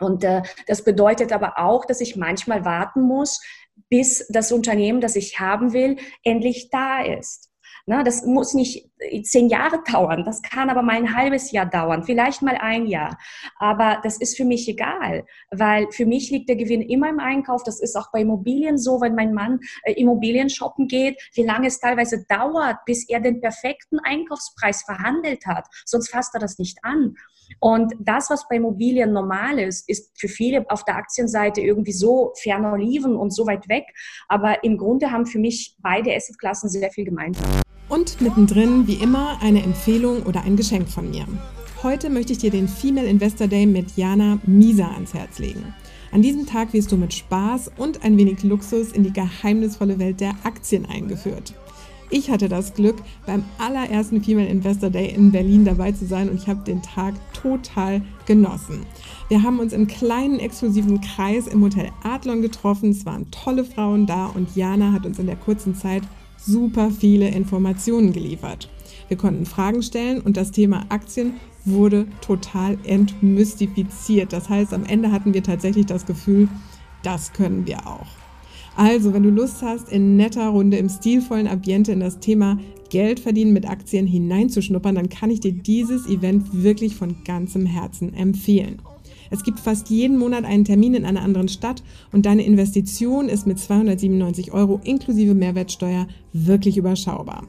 B: Und äh, das bedeutet aber auch, dass ich manchmal warten muss, bis das Unternehmen, das ich haben will, endlich da ist. Ne, das muss nicht zehn Jahre dauern, das kann aber mal ein halbes Jahr dauern, vielleicht mal ein Jahr. Aber das ist für mich egal, weil für mich liegt der Gewinn immer im Einkauf. Das ist auch bei Immobilien so, wenn mein Mann äh, Immobilien shoppen geht, wie lange es teilweise dauert, bis er den perfekten Einkaufspreis verhandelt hat. Sonst fasst er das nicht an. Und das, was bei Immobilien normal ist, ist für viele auf der Aktienseite irgendwie so ferner Oliven und so weit weg. Aber im Grunde haben für mich beide Assetklassen sehr viel gemeinsam.
A: Und mittendrin, wie immer, eine Empfehlung oder ein Geschenk von mir. Heute möchte ich dir den Female Investor Day mit Jana Mieser ans Herz legen. An diesem Tag wirst du mit Spaß und ein wenig Luxus in die geheimnisvolle Welt der Aktien eingeführt. Ich hatte das Glück, beim allerersten Female Investor Day in Berlin dabei zu sein und ich habe den Tag total genossen. Wir haben uns im kleinen exklusiven Kreis im Hotel Adlon getroffen. Es waren tolle Frauen da und Jana hat uns in der kurzen Zeit super viele Informationen geliefert. Wir konnten Fragen stellen und das Thema Aktien wurde total entmystifiziert. Das heißt, am Ende hatten wir tatsächlich das Gefühl, das können wir auch. Also, wenn du Lust hast, in netter Runde im stilvollen Ambiente in das Thema Geld verdienen mit Aktien hineinzuschnuppern, dann kann ich dir dieses Event wirklich von ganzem Herzen empfehlen. Es gibt fast jeden Monat einen Termin in einer anderen Stadt und deine Investition ist mit 297 Euro inklusive Mehrwertsteuer wirklich überschaubar.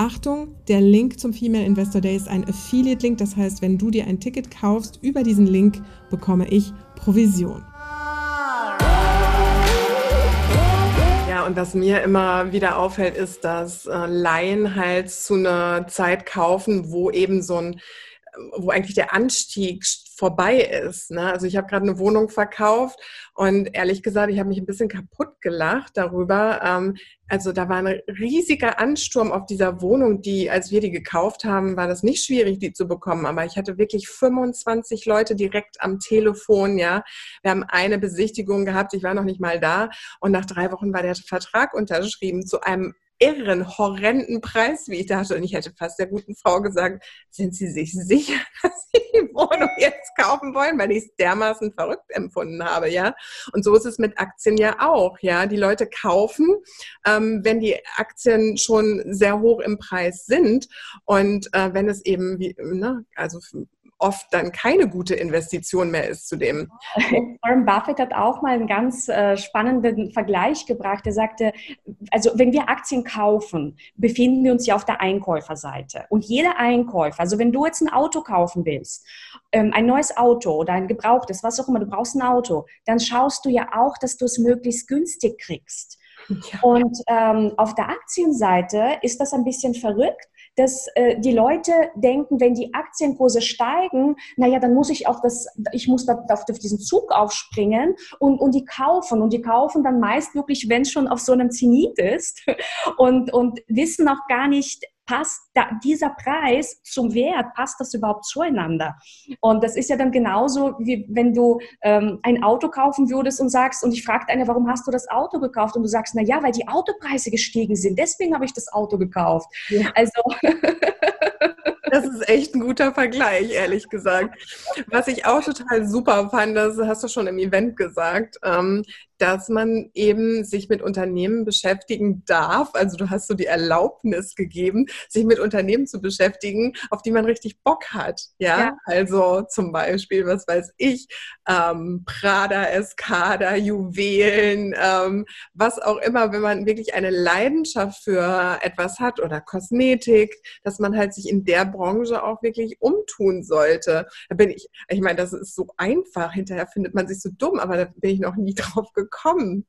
A: Achtung, der Link zum Female Investor Day ist ein Affiliate-Link, das heißt, wenn du dir ein Ticket kaufst, über diesen Link bekomme ich Provision. Ja, und was mir immer wieder auffällt, ist, dass äh, Laien halt zu einer Zeit kaufen, wo eben so ein wo eigentlich der Anstieg vorbei ist. Ne? Also ich habe gerade eine Wohnung verkauft und ehrlich gesagt, ich habe mich ein bisschen kaputt gelacht darüber. Ähm, also da war ein riesiger Ansturm auf dieser Wohnung, die, als wir die gekauft haben, war das nicht schwierig, die zu bekommen. Aber ich hatte wirklich 25 Leute direkt am Telefon. Ja, wir haben eine Besichtigung gehabt. Ich war noch nicht mal da und nach drei Wochen war der Vertrag unterschrieben zu einem irren, horrenden Preis, wie ich dachte. Und ich hätte fast der guten Frau gesagt, sind Sie sich sicher, dass Sie die Wohnung jetzt kaufen wollen, weil ich es dermaßen verrückt empfunden habe, ja. Und so ist es mit Aktien ja auch, ja. Die Leute kaufen, ähm, wenn die Aktien schon sehr hoch im Preis sind und äh, wenn es eben, wie, ne, also oft dann keine gute Investition mehr ist zu dem.
B: Warren Buffett hat auch mal einen ganz äh, spannenden Vergleich gebracht. Er sagte, also wenn wir Aktien kaufen, befinden wir uns ja auf der Einkäuferseite. Und jeder Einkäufer, also wenn du jetzt ein Auto kaufen willst, ähm, ein neues Auto oder ein gebrauchtes, was auch immer, du brauchst ein Auto, dann schaust du ja auch, dass du es möglichst günstig kriegst. Ja. Und ähm, auf der Aktienseite ist das ein bisschen verrückt, dass äh, die Leute denken, wenn die Aktienkurse steigen, naja, dann muss ich auf das, ich muss da, auf diesen Zug aufspringen und, und die kaufen. Und die kaufen dann meist wirklich, wenn es schon auf so einem Zenit ist und, und wissen auch gar nicht, passt da, dieser Preis zum Wert, passt das überhaupt zueinander? Und das ist ja dann genauso, wie wenn du ähm, ein Auto kaufen würdest und sagst, und ich frage einer, warum hast du das Auto gekauft? Und du sagst, na ja, weil die Autopreise gestiegen sind, deswegen habe ich das Auto gekauft. Ja. Also
A: Das ist echt ein guter Vergleich, ehrlich gesagt. Was ich auch total super fand, das hast du schon im Event gesagt, ähm, dass man eben sich mit Unternehmen beschäftigen darf. Also du hast so die Erlaubnis gegeben, sich mit Unternehmen zu beschäftigen, auf die man richtig Bock hat. Ja, ja. also zum Beispiel, was weiß ich, ähm, Prada, Escada, Juwelen, ähm, was auch immer, wenn man wirklich eine Leidenschaft für etwas hat oder Kosmetik, dass man halt sich in der Branche auch wirklich umtun sollte. Da bin ich, ich meine, das ist so einfach. Hinterher findet man sich so dumm, aber da bin ich noch nie drauf gekommen bekommen?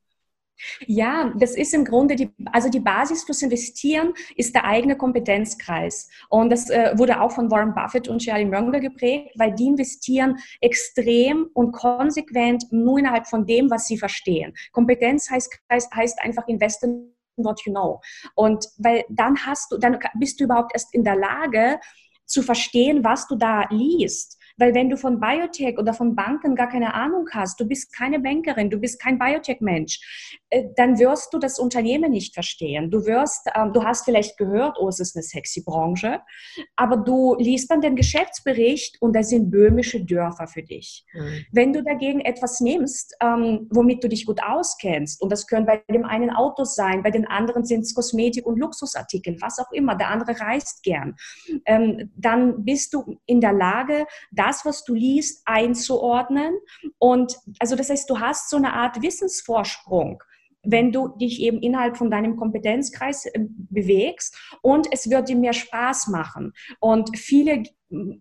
B: Ja, das ist im Grunde die, also die Basis fürs Investieren ist der eigene Kompetenzkreis. Und das äh, wurde auch von Warren Buffett und Charlie Munger geprägt, weil die investieren extrem und konsequent nur innerhalb von dem, was sie verstehen. Kompetenz heißt, heißt einfach investen what you know. Und weil dann hast du, dann bist du überhaupt erst in der Lage zu verstehen, was du da liest. Weil wenn du von Biotech oder von Banken gar keine Ahnung hast, du bist keine Bankerin, du bist kein Biotech-Mensch, äh, dann wirst du das Unternehmen nicht verstehen. Du wirst, ähm, du hast vielleicht gehört, oh, es ist eine sexy Branche, aber du liest dann den Geschäftsbericht und da sind böhmische Dörfer für dich. Mhm. Wenn du dagegen etwas nimmst, ähm, womit du dich gut auskennst, und das können bei dem einen Autos sein, bei den anderen sind es Kosmetik und Luxusartikel, was auch immer, der andere reist gern, ähm, dann bist du in der Lage, da das, was du liest, einzuordnen. Und also das heißt, du hast so eine Art Wissensvorsprung wenn du dich eben innerhalb von deinem Kompetenzkreis äh, bewegst und es wird dir mehr Spaß machen. Und viele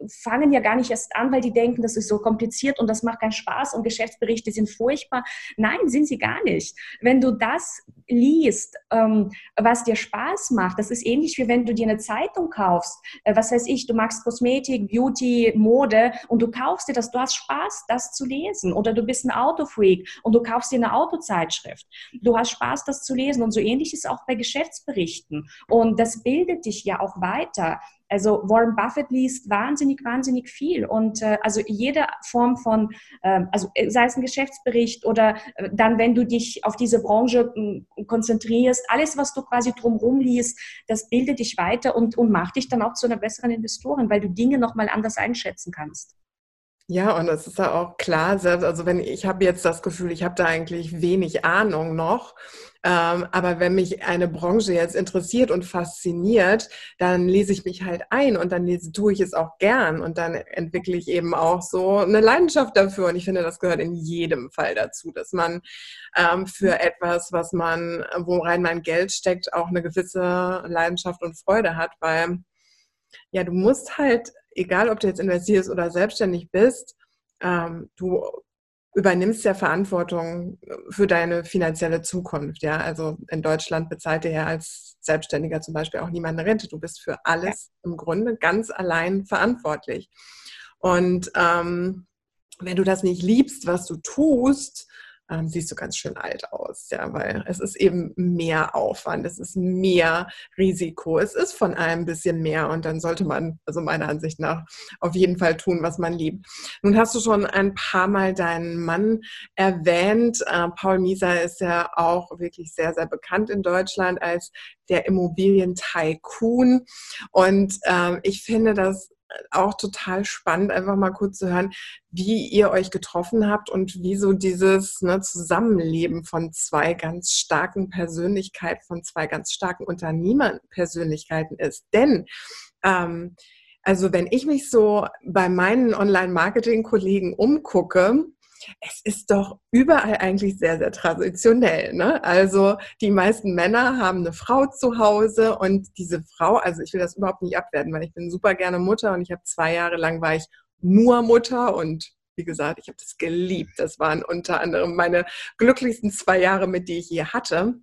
B: fangen ja gar nicht erst an, weil die denken, das ist so kompliziert und das macht keinen Spaß und Geschäftsberichte sind furchtbar. Nein, sind sie gar nicht. Wenn du das liest, ähm, was dir Spaß macht, das ist ähnlich wie wenn du dir eine Zeitung kaufst. Äh, was weiß ich, du magst Kosmetik, Beauty, Mode und du kaufst dir das, du hast Spaß, das zu lesen. Oder du bist ein Autofreak und du kaufst dir eine Autozeitschrift. Du hast Spaß, das zu lesen. Und so ähnlich ist auch bei Geschäftsberichten. Und das bildet dich ja auch weiter. Also Warren Buffett liest wahnsinnig, wahnsinnig viel und äh, also jede Form von, äh, also sei es ein Geschäftsbericht oder äh, dann, wenn du dich auf diese Branche äh, konzentrierst, alles, was du quasi drumherum liest, das bildet dich weiter und, und macht dich dann auch zu einer besseren Investorin, weil du Dinge nochmal anders einschätzen kannst.
A: Ja, und es ist ja auch klar, selbst, also wenn ich habe jetzt das Gefühl, ich habe da eigentlich wenig Ahnung noch, ähm, aber wenn mich eine Branche jetzt interessiert und fasziniert, dann lese ich mich halt ein und dann lese, tue ich es auch gern. Und dann entwickle ich eben auch so eine Leidenschaft dafür. Und ich finde, das gehört in jedem Fall dazu, dass man ähm, für etwas, was man, worein man Geld steckt, auch eine gewisse Leidenschaft und Freude hat, weil ja, du musst halt egal ob du jetzt investierst oder selbstständig bist, ähm, du übernimmst ja Verantwortung für deine finanzielle Zukunft. Ja, also in Deutschland bezahlt dir ja als Selbstständiger zum Beispiel auch niemand eine Rente. Du bist für alles ja. im Grunde ganz allein verantwortlich. Und ähm, wenn du das nicht liebst, was du tust, ähm, siehst du ganz schön alt aus, ja, weil es ist eben mehr Aufwand, es ist mehr Risiko, es ist von allem ein bisschen mehr und dann sollte man, also meiner Ansicht nach, auf jeden Fall tun, was man liebt. Nun hast du schon ein paar Mal deinen Mann erwähnt. Äh, Paul Mieser ist ja auch wirklich sehr, sehr bekannt in Deutschland als der Immobilien-Tycoon und äh, ich finde das auch total spannend, einfach mal kurz zu hören, wie ihr euch getroffen habt und wie so dieses ne, Zusammenleben von zwei ganz starken Persönlichkeiten, von zwei ganz starken Unternehmerpersönlichkeiten ist. Denn ähm, also wenn ich mich so bei meinen Online-Marketing-Kollegen umgucke, es ist doch überall eigentlich sehr, sehr traditionell. Ne? Also die meisten Männer haben eine Frau zu Hause und diese Frau, also ich will das überhaupt nicht abwerten, weil ich bin super gerne Mutter und ich habe zwei Jahre lang war ich nur Mutter und wie gesagt, ich habe das geliebt. Das waren unter anderem meine glücklichsten zwei Jahre, mit die ich je hatte.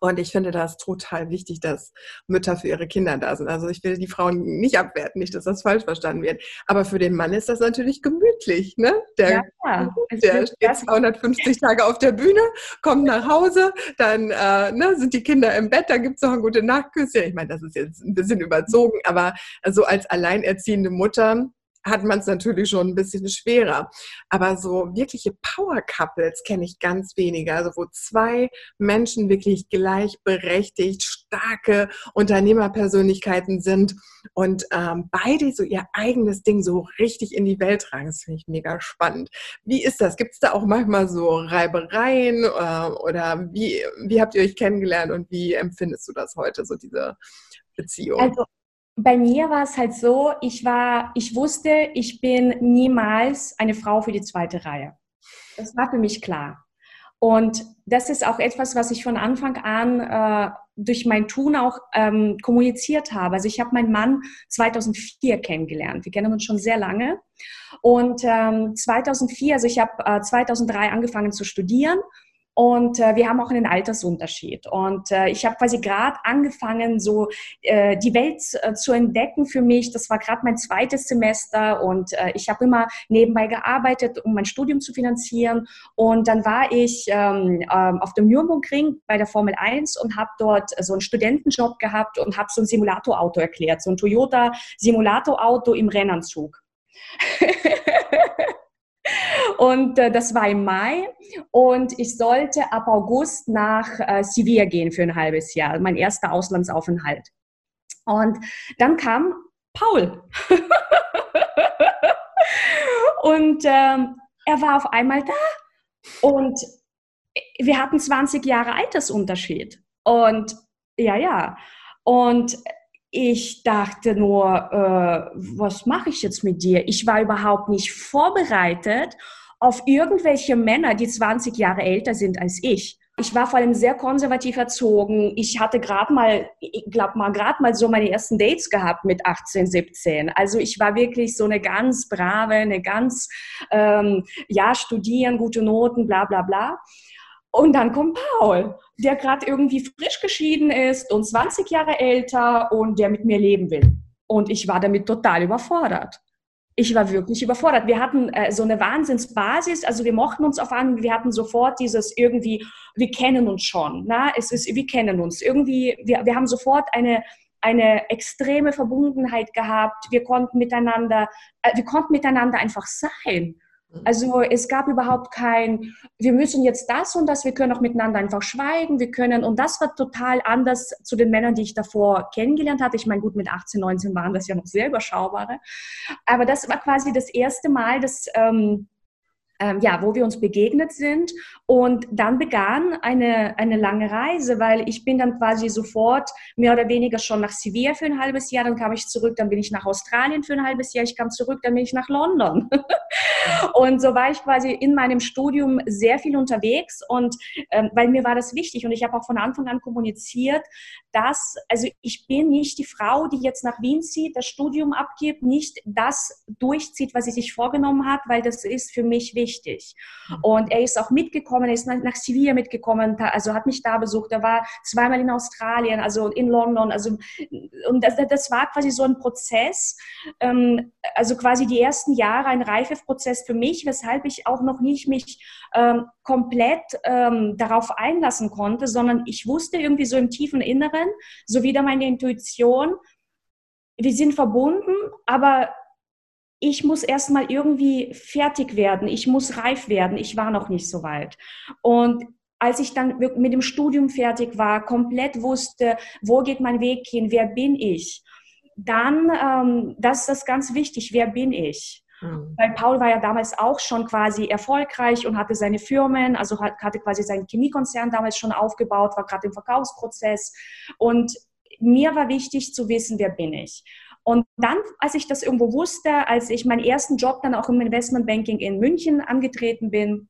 A: Und ich finde das total wichtig, dass Mütter für ihre Kinder da sind. Also ich will die Frauen nicht abwerten, nicht, dass das falsch verstanden wird. Aber für den Mann ist das natürlich gemütlich. Ne? Der, ja, der steht 250 Tage auf der Bühne, kommt nach Hause, dann äh, ne, sind die Kinder im Bett, da gibt es noch ein gute Nachtküsschen. Ich meine, das ist jetzt ein bisschen überzogen, aber so als alleinerziehende Mutter hat man es natürlich schon ein bisschen schwerer. Aber so wirkliche Power-Couples kenne ich ganz wenige. Also wo zwei Menschen wirklich gleichberechtigt, starke Unternehmerpersönlichkeiten sind und ähm, beide so ihr eigenes Ding so richtig in die Welt tragen. Das finde ich mega spannend. Wie ist das? Gibt es da auch manchmal so Reibereien äh, oder wie, wie habt ihr euch kennengelernt und wie empfindest du das heute, so diese Beziehung?
B: Also bei mir war es halt so, ich war, ich wusste, ich bin niemals eine Frau für die zweite Reihe. Das war für mich klar. Und das ist auch etwas, was ich von Anfang an äh, durch mein Tun auch ähm, kommuniziert habe. Also ich habe meinen Mann 2004 kennengelernt. Wir kennen uns schon sehr lange. Und ähm, 2004, also ich habe äh, 2003 angefangen zu studieren und äh, wir haben auch einen Altersunterschied. Und äh, ich habe quasi gerade angefangen, so äh, die Welt äh, zu entdecken für mich. Das war gerade mein zweites Semester und äh, ich habe immer nebenbei gearbeitet, um mein Studium zu finanzieren. Und dann war ich ähm, ähm, auf dem Nürburgring bei der Formel 1 und habe dort so einen Studentenjob gehabt und habe so ein Simulatorauto erklärt, so ein Toyota Simulatorauto im Rennanzug. Und äh, das war im Mai und ich sollte ab August nach äh, Sevilla gehen für ein halbes Jahr, mein erster Auslandsaufenthalt. Und dann kam Paul. und ähm, er war auf einmal da und wir hatten 20 Jahre Altersunterschied. Und ja, ja. Und ich dachte nur, äh, was mache ich jetzt mit dir? Ich war überhaupt nicht vorbereitet auf irgendwelche Männer, die 20 Jahre älter sind als ich. ich war vor allem sehr konservativ erzogen. Ich hatte gerade mal, ich glaube mal, gerade mal so meine ersten Dates gehabt mit 18, 17. Also ich war wirklich so eine ganz brave, eine ganz, ähm, ja, studieren, gute Noten, bla bla bla. Und dann kommt Paul, der gerade irgendwie frisch geschieden ist und 20 Jahre älter und der mit mir leben will. Und ich war damit total überfordert ich war wirklich überfordert. Wir hatten äh, so eine Wahnsinnsbasis, also wir mochten uns auf an, wir hatten sofort dieses irgendwie, wir kennen uns schon, na, es ist, wir kennen uns irgendwie, wir, wir haben sofort eine eine extreme Verbundenheit gehabt. Wir konnten miteinander, äh, wir konnten miteinander einfach sein. Also es gab überhaupt kein, wir müssen jetzt das und das, wir können auch miteinander einfach schweigen, wir können, und das war total anders zu den Männern, die ich davor kennengelernt hatte. Ich meine, gut, mit 18, 19 waren das ja noch sehr überschaubare. Aber das war quasi das erste Mal, dass ähm, ähm, ja, wo wir uns begegnet sind. Und dann begann eine, eine lange Reise, weil ich bin dann quasi sofort mehr oder weniger schon nach Sevilla für ein halbes Jahr, dann kam ich zurück, dann bin ich nach Australien für ein halbes Jahr, ich kam zurück, dann bin ich nach London. und so war ich quasi in meinem Studium sehr viel unterwegs und ähm, weil mir war das wichtig und ich habe auch von Anfang an kommuniziert, dass, also ich bin nicht die Frau, die jetzt nach Wien zieht, das Studium abgibt, nicht das durchzieht, was sie sich vorgenommen hat, weil das ist für mich wichtig wichtig. Mhm. Und er ist auch mitgekommen, er ist nach Sevilla mitgekommen, also hat mich da besucht. Er war zweimal in Australien, also in London. Also, und das, das war quasi so ein Prozess, ähm, also quasi die ersten Jahre ein Reifeprozess für mich, weshalb ich auch noch nicht mich ähm, komplett ähm, darauf einlassen konnte, sondern ich wusste irgendwie so im tiefen Inneren, so wieder meine Intuition, wir sind verbunden, aber ich muss erstmal irgendwie fertig werden, ich muss reif werden, ich war noch nicht so weit. Und als ich dann mit dem Studium fertig war, komplett wusste, wo geht mein Weg hin, wer bin ich, dann, ähm, das ist das ganz wichtig, wer bin ich? Mhm. Weil Paul war ja damals auch schon quasi erfolgreich und hatte seine Firmen, also hatte quasi seinen Chemiekonzern damals schon aufgebaut, war gerade im Verkaufsprozess. Und mir war wichtig zu wissen, wer bin ich. Und dann, als ich das irgendwo wusste, als ich meinen ersten Job dann auch im Investmentbanking in München angetreten bin,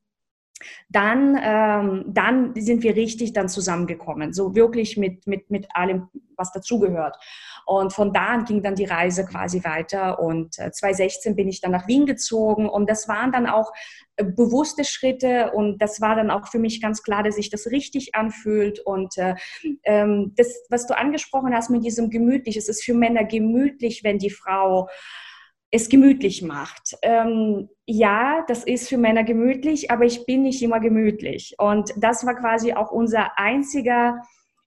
B: dann, ähm, dann sind wir richtig dann zusammengekommen, so wirklich mit, mit, mit allem, was dazugehört. Und von da an ging dann die Reise quasi weiter. Und äh, 2016 bin ich dann nach Wien gezogen. Und das waren dann auch äh, bewusste Schritte. Und das war dann auch für mich ganz klar, dass sich das richtig anfühlt. Und äh, ähm, das, was du angesprochen hast mit diesem gemütlich, es ist für Männer gemütlich, wenn die Frau es gemütlich macht. Ähm, ja, das ist für Männer gemütlich, aber ich bin nicht immer gemütlich. Und das war quasi auch unser einziger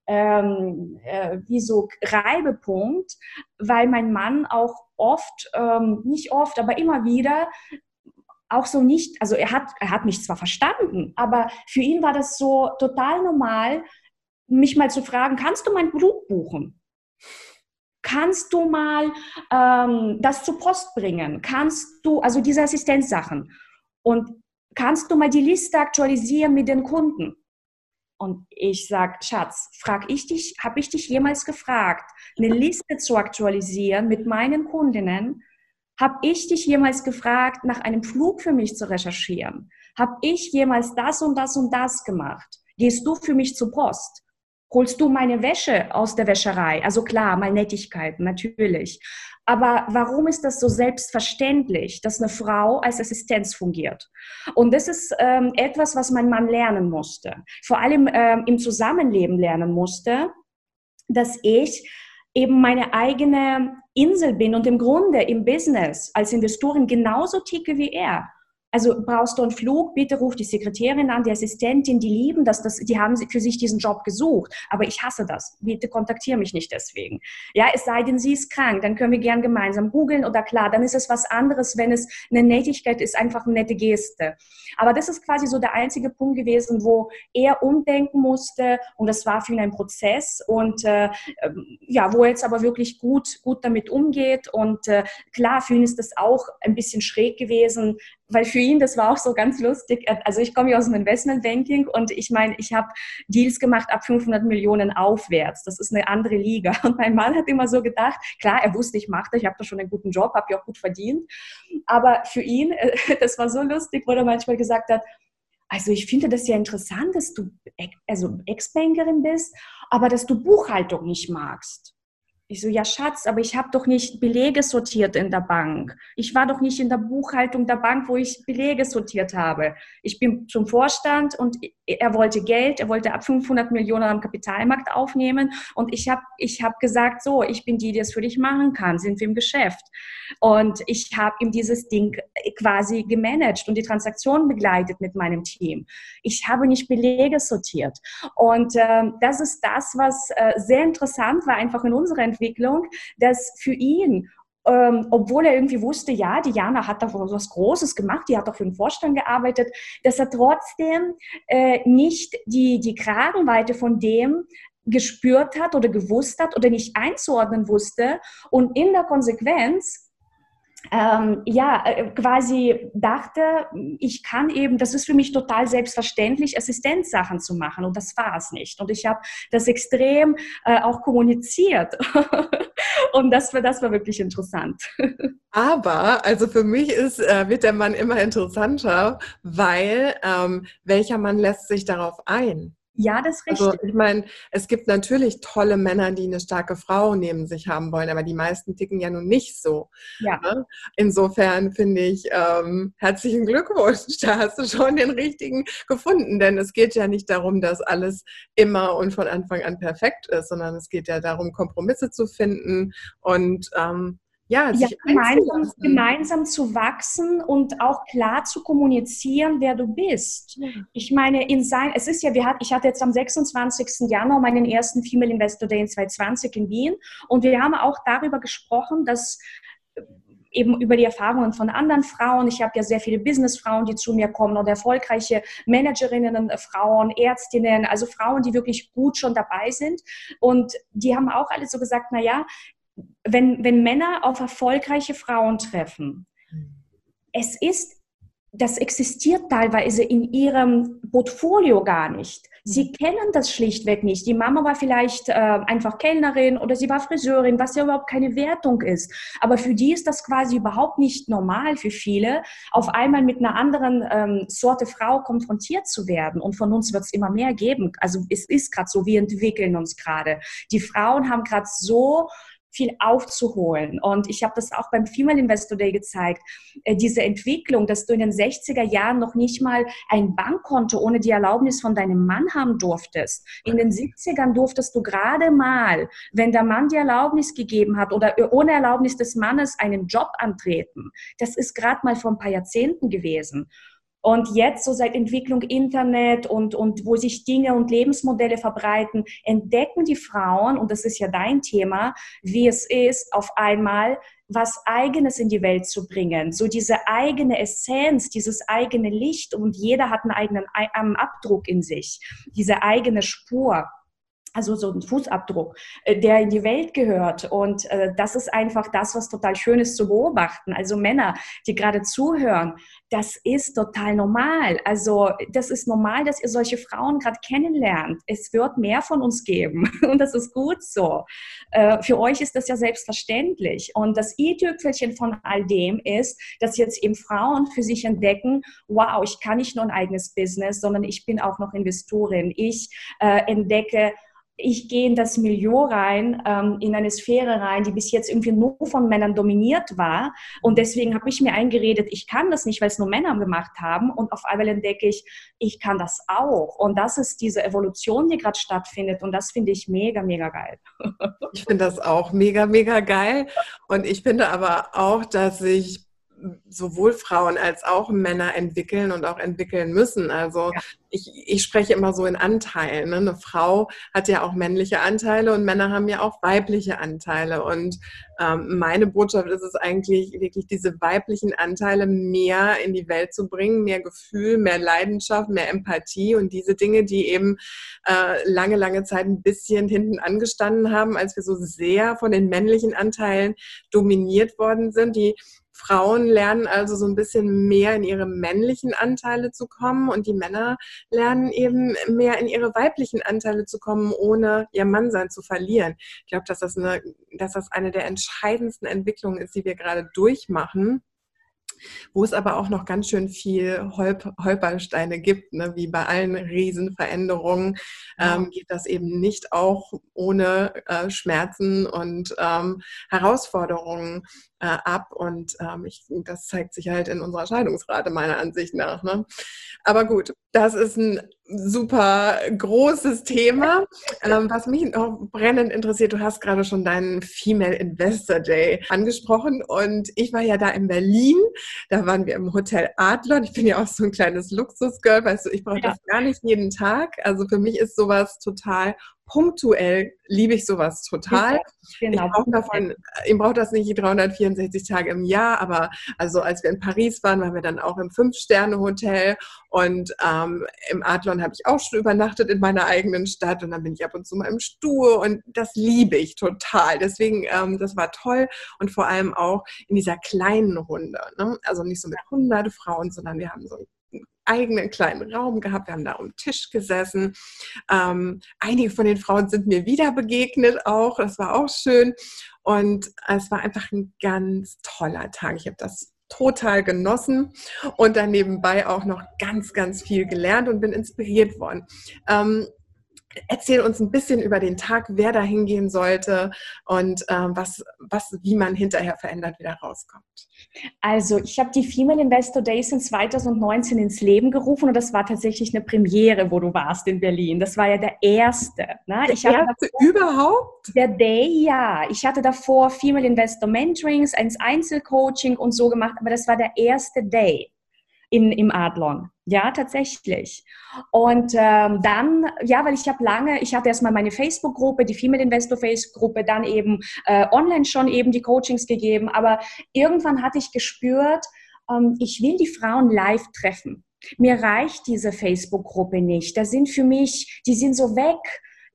B: ähm, äh, wie so Reibepunkt, weil mein Mann auch oft, ähm, nicht oft, aber immer wieder auch so nicht, also er hat, er hat mich zwar verstanden, aber für ihn war das so total normal, mich mal zu fragen, kannst du mein Blut buchen? Kannst du mal ähm, das zur Post bringen? Kannst du, also diese Assistenzsachen. Und kannst du mal die Liste aktualisieren mit den Kunden? Und ich sage, Schatz, frag ich dich, habe ich dich jemals gefragt, eine Liste zu aktualisieren mit meinen Kundinnen? Habe ich dich jemals gefragt, nach einem Flug für mich zu recherchieren? Habe ich jemals das und das und das gemacht? Gehst du für mich zur Post? Holst du meine Wäsche aus der Wäscherei? Also klar, mal Nettigkeiten, natürlich. Aber warum ist das so selbstverständlich, dass eine Frau als Assistenz fungiert? Und das ist ähm, etwas, was mein Mann lernen musste. Vor allem ähm, im Zusammenleben lernen musste, dass ich eben meine eigene Insel bin und im Grunde im Business als Investorin genauso ticke wie er. Also brauchst du einen Flug, bitte ruf die Sekretärin an, die Assistentin, die lieben das, das, die haben für sich diesen Job gesucht. Aber ich hasse das. Bitte kontaktiere mich nicht deswegen. Ja, es sei denn, sie ist krank, dann können wir gern gemeinsam googeln oder klar, dann ist es was anderes, wenn es eine Nettigkeit ist, einfach eine nette Geste. Aber das ist quasi so der einzige Punkt gewesen, wo er umdenken musste und das war für ihn ein Prozess und äh, ähm, ja, wo er jetzt aber wirklich gut, gut damit umgeht und äh, klar, für ihn ist das auch ein bisschen schräg gewesen, weil für ihn, das war auch so ganz lustig. Also ich komme ja aus dem Investmentbanking und ich meine, ich habe Deals gemacht ab 500 Millionen aufwärts. Das ist eine andere Liga. Und mein Mann hat immer so gedacht, klar, er wusste, ich mache das, ich habe da schon einen guten Job, habe ja auch gut verdient. Aber für ihn, das war so lustig, wo er manchmal gesagt hat, also ich finde das ja interessant, dass du also Ex-Bankerin bist, aber dass du Buchhaltung nicht magst. Ich so, ja Schatz, aber ich habe doch nicht Belege sortiert in der Bank. Ich war doch nicht in der Buchhaltung der Bank, wo ich Belege sortiert habe. Ich bin zum Vorstand und er wollte Geld, er wollte ab 500 Millionen am Kapitalmarkt aufnehmen und ich habe ich hab gesagt, so, ich bin die, die es für dich machen kann, sind wir im Geschäft. Und ich habe ihm dieses Ding quasi gemanagt und die Transaktion begleitet mit meinem Team. Ich habe nicht Belege sortiert. Und äh, das ist das, was äh, sehr interessant war, einfach in unserer Entwicklung, dass für ihn ähm, obwohl er irgendwie wusste, ja, Diana hat da was Großes gemacht, die hat doch für den Vorstand gearbeitet, dass er trotzdem äh, nicht die, die Kragenweite von dem gespürt hat oder gewusst hat oder nicht einzuordnen wusste und in der Konsequenz ähm, ja, äh, quasi dachte, ich kann eben, das ist für mich total selbstverständlich, Assistenzsachen zu machen und das war es nicht. Und ich habe das extrem äh, auch kommuniziert und das war, das war wirklich interessant.
A: Aber, also für mich ist, äh, wird der Mann immer interessanter, weil ähm, welcher Mann lässt sich darauf ein?
B: Ja, das ist
A: also, richtig. Also ich meine, es gibt natürlich tolle Männer, die eine starke Frau neben sich haben wollen, aber die meisten ticken ja nun nicht so. Ja. Ne? Insofern finde ich, ähm, herzlichen Glückwunsch, da hast du schon den richtigen gefunden, denn es geht ja nicht darum, dass alles immer und von Anfang an perfekt ist, sondern es geht ja darum, Kompromisse zu finden und ähm,
B: ja, ja gemeinsam, gemeinsam, zu wachsen und auch klar zu kommunizieren, wer du bist. Ich meine, in sein, es ist ja, wir hat, ich hatte jetzt am 26. Januar meinen ersten Female Investor Day in 2020 in Wien und wir haben auch darüber gesprochen, dass äh, eben über die Erfahrungen von anderen Frauen. Ich habe ja sehr viele Businessfrauen, die zu mir kommen oder erfolgreiche Managerinnen, Frauen, Ärztinnen, also Frauen, die wirklich gut schon dabei sind. Und die haben auch alle so gesagt, na ja, wenn, wenn Männer auf erfolgreiche Frauen treffen, es ist, das existiert teilweise in ihrem Portfolio gar nicht. Sie mhm. kennen das schlichtweg nicht. Die Mama war vielleicht äh, einfach Kellnerin oder sie war Friseurin, was ja überhaupt keine Wertung ist. Aber für die ist das quasi überhaupt nicht normal für viele, auf einmal mit einer anderen ähm, Sorte Frau konfrontiert zu werden. Und von uns wird es immer mehr geben. Also es ist gerade so, wir entwickeln uns gerade. Die Frauen haben gerade so viel aufzuholen. Und ich habe das auch beim Female Investor Day gezeigt, äh, diese Entwicklung, dass du in den 60er Jahren noch nicht mal ein Bankkonto ohne die Erlaubnis von deinem Mann haben durftest. In den 70ern durftest du gerade mal, wenn der Mann die Erlaubnis gegeben hat oder ohne Erlaubnis des Mannes einen Job antreten. Das ist gerade mal vor ein paar Jahrzehnten gewesen. Und jetzt, so seit Entwicklung Internet und, und wo sich Dinge und Lebensmodelle verbreiten, entdecken die Frauen, und das ist ja dein Thema, wie es ist, auf einmal was Eigenes in die Welt zu bringen. So diese eigene Essenz, dieses eigene Licht und jeder hat einen eigenen Abdruck in sich, diese eigene Spur also so ein Fußabdruck, äh, der in die Welt gehört. Und äh, das ist einfach das, was total schön ist zu beobachten. Also Männer, die gerade zuhören, das ist total normal. Also das ist normal, dass ihr solche Frauen gerade kennenlernt. Es wird mehr von uns geben und das ist gut so. Äh, für euch ist das ja selbstverständlich. Und das i-Tüpfelchen von all dem ist, dass jetzt eben Frauen für sich entdecken, wow, ich kann nicht nur ein eigenes Business, sondern ich bin auch noch Investorin. Ich äh, entdecke, ich gehe in das Milieu rein, ähm, in eine Sphäre rein, die bis jetzt irgendwie nur von Männern dominiert war. Und deswegen habe ich mir eingeredet, ich kann das nicht, weil es nur Männer gemacht haben. Und auf einmal entdecke ich, ich kann das auch. Und das ist diese Evolution, die gerade stattfindet. Und das finde ich mega, mega geil.
A: Ich finde das auch mega, mega geil. Und ich finde aber auch, dass ich sowohl Frauen als auch Männer entwickeln und auch entwickeln müssen. Also ja. ich, ich spreche immer so in Anteilen. Ne? Eine Frau hat ja auch männliche Anteile und Männer haben ja auch weibliche Anteile. Und ähm, meine Botschaft ist es eigentlich, wirklich diese weiblichen Anteile mehr in die Welt zu bringen, mehr Gefühl, mehr Leidenschaft, mehr Empathie und diese Dinge, die eben äh, lange, lange Zeit ein bisschen hinten angestanden haben, als wir so sehr von den männlichen Anteilen dominiert worden sind, die Frauen lernen also so ein bisschen mehr in ihre männlichen Anteile zu kommen und die Männer lernen eben mehr in ihre weiblichen Anteile zu kommen, ohne ihr Mannsein zu verlieren. Ich glaube, dass das eine, dass das eine der entscheidendsten Entwicklungen ist, die wir gerade durchmachen wo es aber auch noch ganz schön viel Holp Holpersteine gibt, ne? wie bei allen Riesenveränderungen ähm, geht das eben nicht auch ohne äh, Schmerzen und ähm, Herausforderungen äh, ab und ähm, ich, das zeigt sich halt in unserer Scheidungsrate meiner Ansicht nach. Ne? Aber gut, das ist ein super großes Thema. Ähm, was mich noch brennend interessiert, du hast gerade schon deinen Female Investor Day angesprochen und ich war ja da in Berlin, da waren wir im Hotel Adlon. Ich bin ja auch so ein kleines Luxusgirl, weißt du, ich brauche ja. das gar nicht jeden Tag. Also für mich ist sowas total punktuell liebe ich sowas total. Genau. Ich brauche davon, ich brauche das nicht 364 Tage im Jahr, aber also als wir in Paris waren, waren wir dann auch im Fünf-Sterne-Hotel und ähm, im Adlon habe ich auch schon übernachtet in meiner eigenen Stadt und dann bin ich ab und zu mal im Stuhl und das liebe ich total. Deswegen, ähm, das war toll und vor allem auch in dieser kleinen Runde. Ne? Also nicht so mit hundert Frauen, sondern wir haben so ein eigenen kleinen Raum gehabt. Wir haben da um Tisch gesessen. Ähm, einige von den Frauen sind mir wieder begegnet auch. Das war auch schön. Und es war einfach ein ganz toller Tag. Ich habe das total genossen und dann nebenbei auch noch ganz, ganz viel gelernt und bin inspiriert worden. Ähm, erzähl uns ein bisschen über den Tag, wer da hingehen sollte und ähm, was, was, wie man hinterher verändert wieder rauskommt.
B: Also ich habe die Female Investor Days in 2019 ins Leben gerufen und das war tatsächlich eine Premiere, wo du warst in Berlin. Das war ja der erste.
A: Ne? Der ich erste davor, überhaupt?
B: Der Day, ja. Ich hatte davor Female Investor Mentorings, ein Einzelcoaching und so gemacht, aber das war der erste Day in, im Adlon. Ja, tatsächlich. Und ähm, dann, ja, weil ich habe lange, ich hatte erstmal meine Facebook-Gruppe, die Female Investor Facebook-Gruppe, dann eben äh, online schon eben die Coachings gegeben, aber irgendwann hatte ich gespürt, ähm, ich will die Frauen live treffen. Mir reicht diese Facebook-Gruppe nicht. Da sind für mich, die sind so weg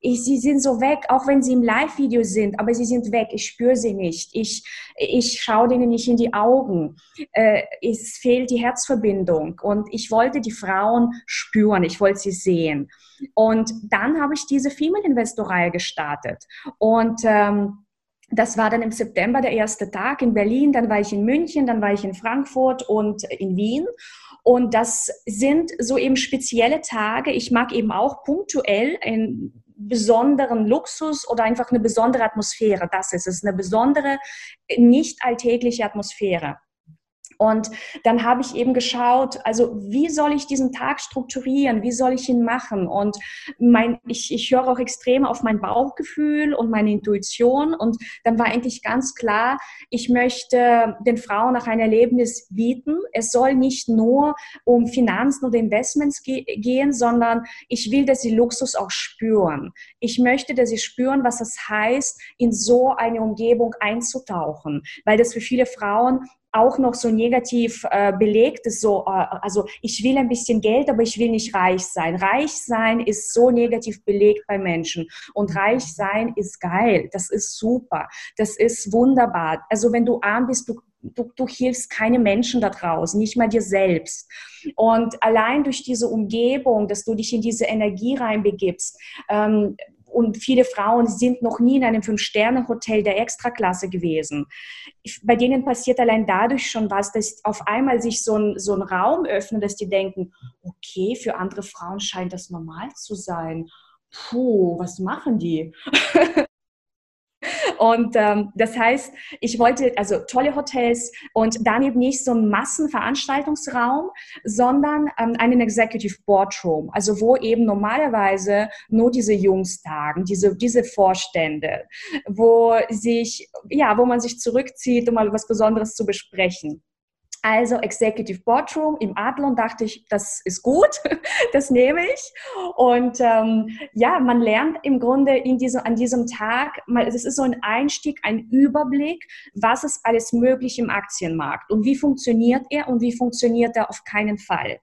B: ich, sie sind so weg, auch wenn sie im Live-Video sind, aber sie sind weg. Ich spüre sie nicht. Ich, ich schaue denen nicht in die Augen. Äh, es fehlt die Herzverbindung. Und ich wollte die Frauen spüren. Ich wollte sie sehen. Und dann habe ich diese Female Investor-Reihe gestartet. Und ähm, das war dann im September der erste Tag in Berlin, dann war ich in München, dann war ich in Frankfurt und in Wien. Und das sind so eben spezielle Tage. Ich mag eben auch punktuell ein besonderen Luxus oder einfach eine besondere Atmosphäre. Das ist es, eine besondere, nicht alltägliche Atmosphäre. Und dann habe ich eben geschaut, also wie soll ich diesen Tag strukturieren? Wie soll ich ihn machen? Und mein, ich, ich höre auch extrem auf mein Bauchgefühl und meine Intuition. Und dann war eigentlich ganz klar, ich möchte den Frauen nach ein Erlebnis bieten. Es soll nicht nur um Finanzen oder Investments ge gehen, sondern ich will, dass sie Luxus auch spüren. Ich möchte, dass sie spüren, was es heißt, in so eine Umgebung einzutauchen, weil das für viele Frauen auch noch so negativ äh, belegt ist, so, äh, also ich will ein bisschen Geld, aber ich will nicht reich sein. Reich sein ist so negativ belegt bei Menschen und reich sein ist geil, das ist super, das ist wunderbar. Also wenn du arm bist, du Du, du, hilfst keine Menschen da draußen, nicht mal dir selbst. Und allein durch diese Umgebung, dass du dich in diese Energie reinbegibst, ähm, und viele Frauen sind noch nie in einem Fünf-Sterne-Hotel der Extraklasse gewesen. Bei denen passiert allein dadurch schon was, dass auf einmal sich so ein, so ein Raum öffnet, dass die denken, okay, für andere Frauen scheint das normal zu sein. Puh, was machen die? Und ähm, das heißt, ich wollte also tolle Hotels und dann eben nicht so einen Massenveranstaltungsraum, sondern ähm, einen Executive Boardroom, also wo eben normalerweise nur diese Jungs tagen, diese, diese Vorstände, wo sich, ja, wo man sich zurückzieht, um mal was Besonderes zu besprechen. Also Executive Boardroom im Adlon dachte ich, das ist gut, das nehme ich. Und ähm, ja, man lernt im Grunde in diesem, an diesem Tag, es ist so ein Einstieg, ein Überblick, was ist alles möglich im Aktienmarkt und wie funktioniert er und wie funktioniert er auf keinen Fall.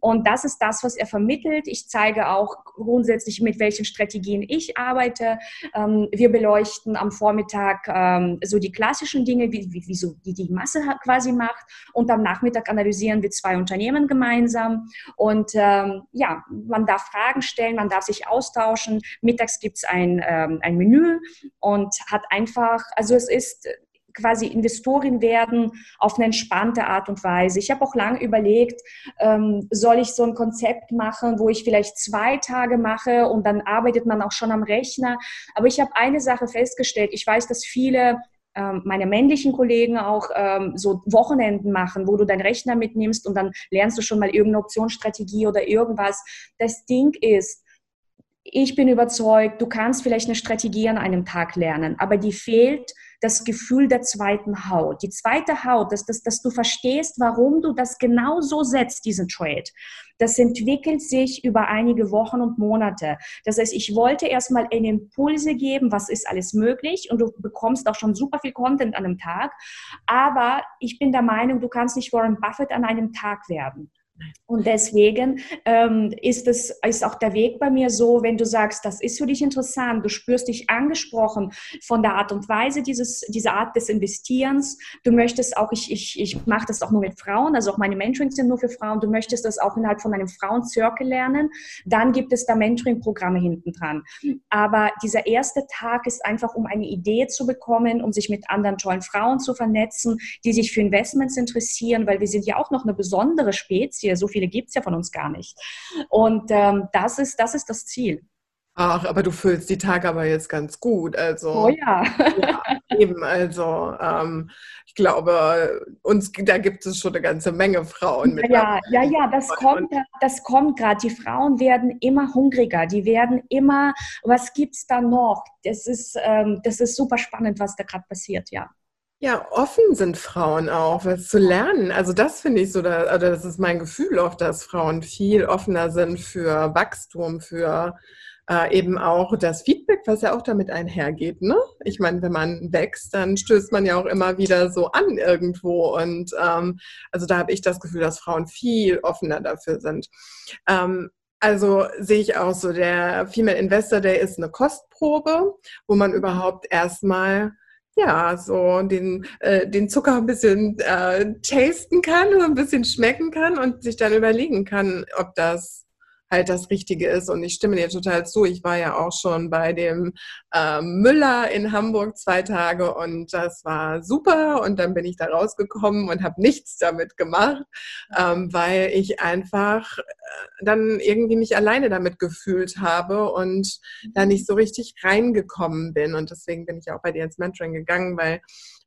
B: Und das ist das, was er vermittelt. Ich zeige auch grundsätzlich, mit welchen Strategien ich arbeite. Ähm, wir beleuchten am Vormittag ähm, so die klassischen Dinge, wie, wie, wie so die die Masse quasi macht. Und am Nachmittag analysieren wir zwei Unternehmen gemeinsam. Und ähm, ja, man darf Fragen stellen, man darf sich austauschen. Mittags gibt es ein, ähm, ein Menü und hat einfach, also es ist quasi Investorin werden auf eine entspannte Art und Weise. Ich habe auch lange überlegt, ähm, soll ich so ein Konzept machen, wo ich vielleicht zwei Tage mache und dann arbeitet man auch schon am Rechner. Aber ich habe eine Sache festgestellt. Ich weiß, dass viele meine männlichen Kollegen auch ähm, so Wochenenden machen, wo du deinen Rechner mitnimmst und dann lernst du schon mal irgendeine Optionsstrategie oder irgendwas. Das Ding ist, ich bin überzeugt, du kannst vielleicht eine Strategie an einem Tag lernen, aber die fehlt das Gefühl der zweiten Haut. Die zweite Haut, dass, dass, dass du verstehst, warum du das genau so setzt, diesen Trade. Das entwickelt sich über einige Wochen und Monate. Das heißt, ich wollte erstmal eine Impulse geben, was ist alles möglich und du bekommst auch schon super viel Content an einem Tag. Aber ich bin der Meinung, du kannst nicht Warren Buffett an einem Tag werden. Und deswegen ähm, ist es ist auch der Weg bei mir so, wenn du sagst, das ist für dich interessant, du spürst dich angesprochen von der Art und Weise dieses dieser Art des Investierens. Du möchtest auch, ich ich ich mache das auch nur mit Frauen, also auch meine Mentorings sind nur für Frauen. Du möchtest das auch innerhalb von einem Frauenzirkel lernen. Dann gibt es da Mentoring-Programme hinten dran. Aber dieser erste Tag ist einfach, um eine Idee zu bekommen, um sich mit anderen tollen Frauen zu vernetzen, die sich für Investments interessieren, weil wir sind ja auch noch eine besondere Spezies so viele gibt es ja von uns gar nicht. Und ähm, das, ist, das ist das Ziel.
A: Ach, aber du füllst die Tage aber jetzt ganz gut. Also,
B: oh ja.
A: ja eben, also ähm, ich glaube, uns da gibt es schon eine ganze Menge Frauen.
B: Mit ja, ja, ja, das kommt, das kommt gerade. Die Frauen werden immer hungriger, die werden immer, was gibt es da noch? Das ist, ähm, das ist super spannend, was da gerade passiert, ja.
A: Ja, offen sind Frauen auch, was zu lernen. Also das finde ich so, da, oder das ist mein Gefühl oft, dass Frauen viel offener sind für Wachstum, für äh, eben auch das Feedback, was ja auch damit einhergeht. Ne? Ich meine, wenn man wächst, dann stößt man ja auch immer wieder so an irgendwo. Und ähm, also da habe ich das Gefühl, dass Frauen viel offener dafür sind. Ähm, also sehe ich auch so, der Female Investor Day ist eine Kostprobe, wo man überhaupt erstmal ja, so den, äh, den Zucker ein bisschen äh, tasten kann ein bisschen schmecken kann und sich dann überlegen kann, ob das halt das Richtige ist. Und ich stimme dir total zu. Ich war ja auch schon bei dem äh, Müller in Hamburg zwei Tage und das war super. Und dann bin ich da rausgekommen und habe nichts damit gemacht, ähm, weil ich einfach äh, dann irgendwie mich alleine damit gefühlt habe und da nicht so richtig reingekommen bin. Und deswegen bin ich auch bei dir ins Mentoring gegangen, weil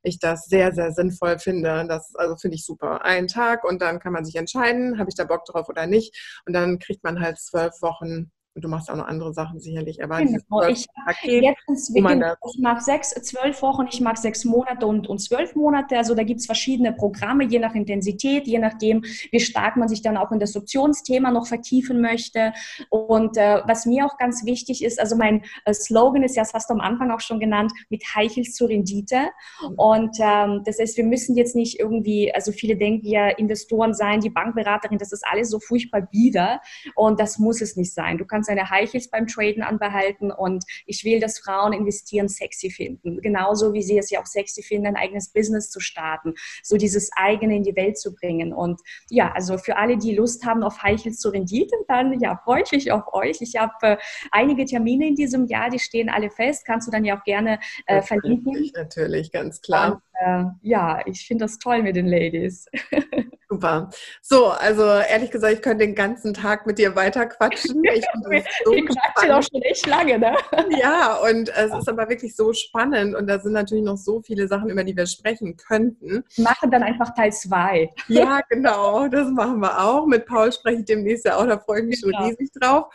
A: ich das sehr, sehr sinnvoll finde. Das also finde ich super. Einen Tag und dann kann man sich entscheiden, habe ich da Bock drauf oder nicht. Und dann kriegt man halt zwölf Wochen und du machst auch noch andere Sachen sicherlich. Aber
B: genau. ich, jetzt ich mag sechs, zwölf Wochen, ich mag sechs Monate und, und zwölf Monate. Also da gibt es verschiedene Programme, je nach Intensität, je nachdem, wie stark man sich dann auch in das Optionsthema noch vertiefen möchte. Und äh, was mir auch ganz wichtig ist, also mein äh, Slogan ist ja, das hast du am Anfang auch schon genannt, mit Heichels zur Rendite. Mhm. Und ähm, das heißt, wir müssen jetzt nicht irgendwie, also viele denken ja, Investoren sein, die Bankberaterin, das ist alles so furchtbar bieder. Und das muss es nicht sein. Du kannst seine High beim Traden anbehalten und ich will, dass Frauen investieren sexy finden. Genauso wie sie es ja auch sexy finden, ein eigenes Business zu starten, so dieses eigene in die Welt zu bringen. Und ja, also für alle, die Lust haben auf High zu Renditen, dann ja, freue ich mich auf euch. Ich habe äh, einige Termine in diesem Jahr, die stehen alle fest. Kannst du dann ja auch gerne äh, verlinken.
A: Natürlich, ganz klar. Und,
B: äh, ja, ich finde das toll mit den Ladies.
A: Super. So, also ehrlich gesagt, ich könnte den ganzen Tag mit dir weiter quatschen. Ich
B: so Wir quatschen auch schon echt lange, ne?
A: Ja, und es ist aber wirklich so spannend und da sind natürlich noch so viele Sachen, über die wir sprechen könnten.
B: Machen dann einfach Teil 2.
A: Ja, genau, das machen wir auch. Mit Paul spreche ich demnächst ja auch, da freue ich mich genau. schon riesig drauf.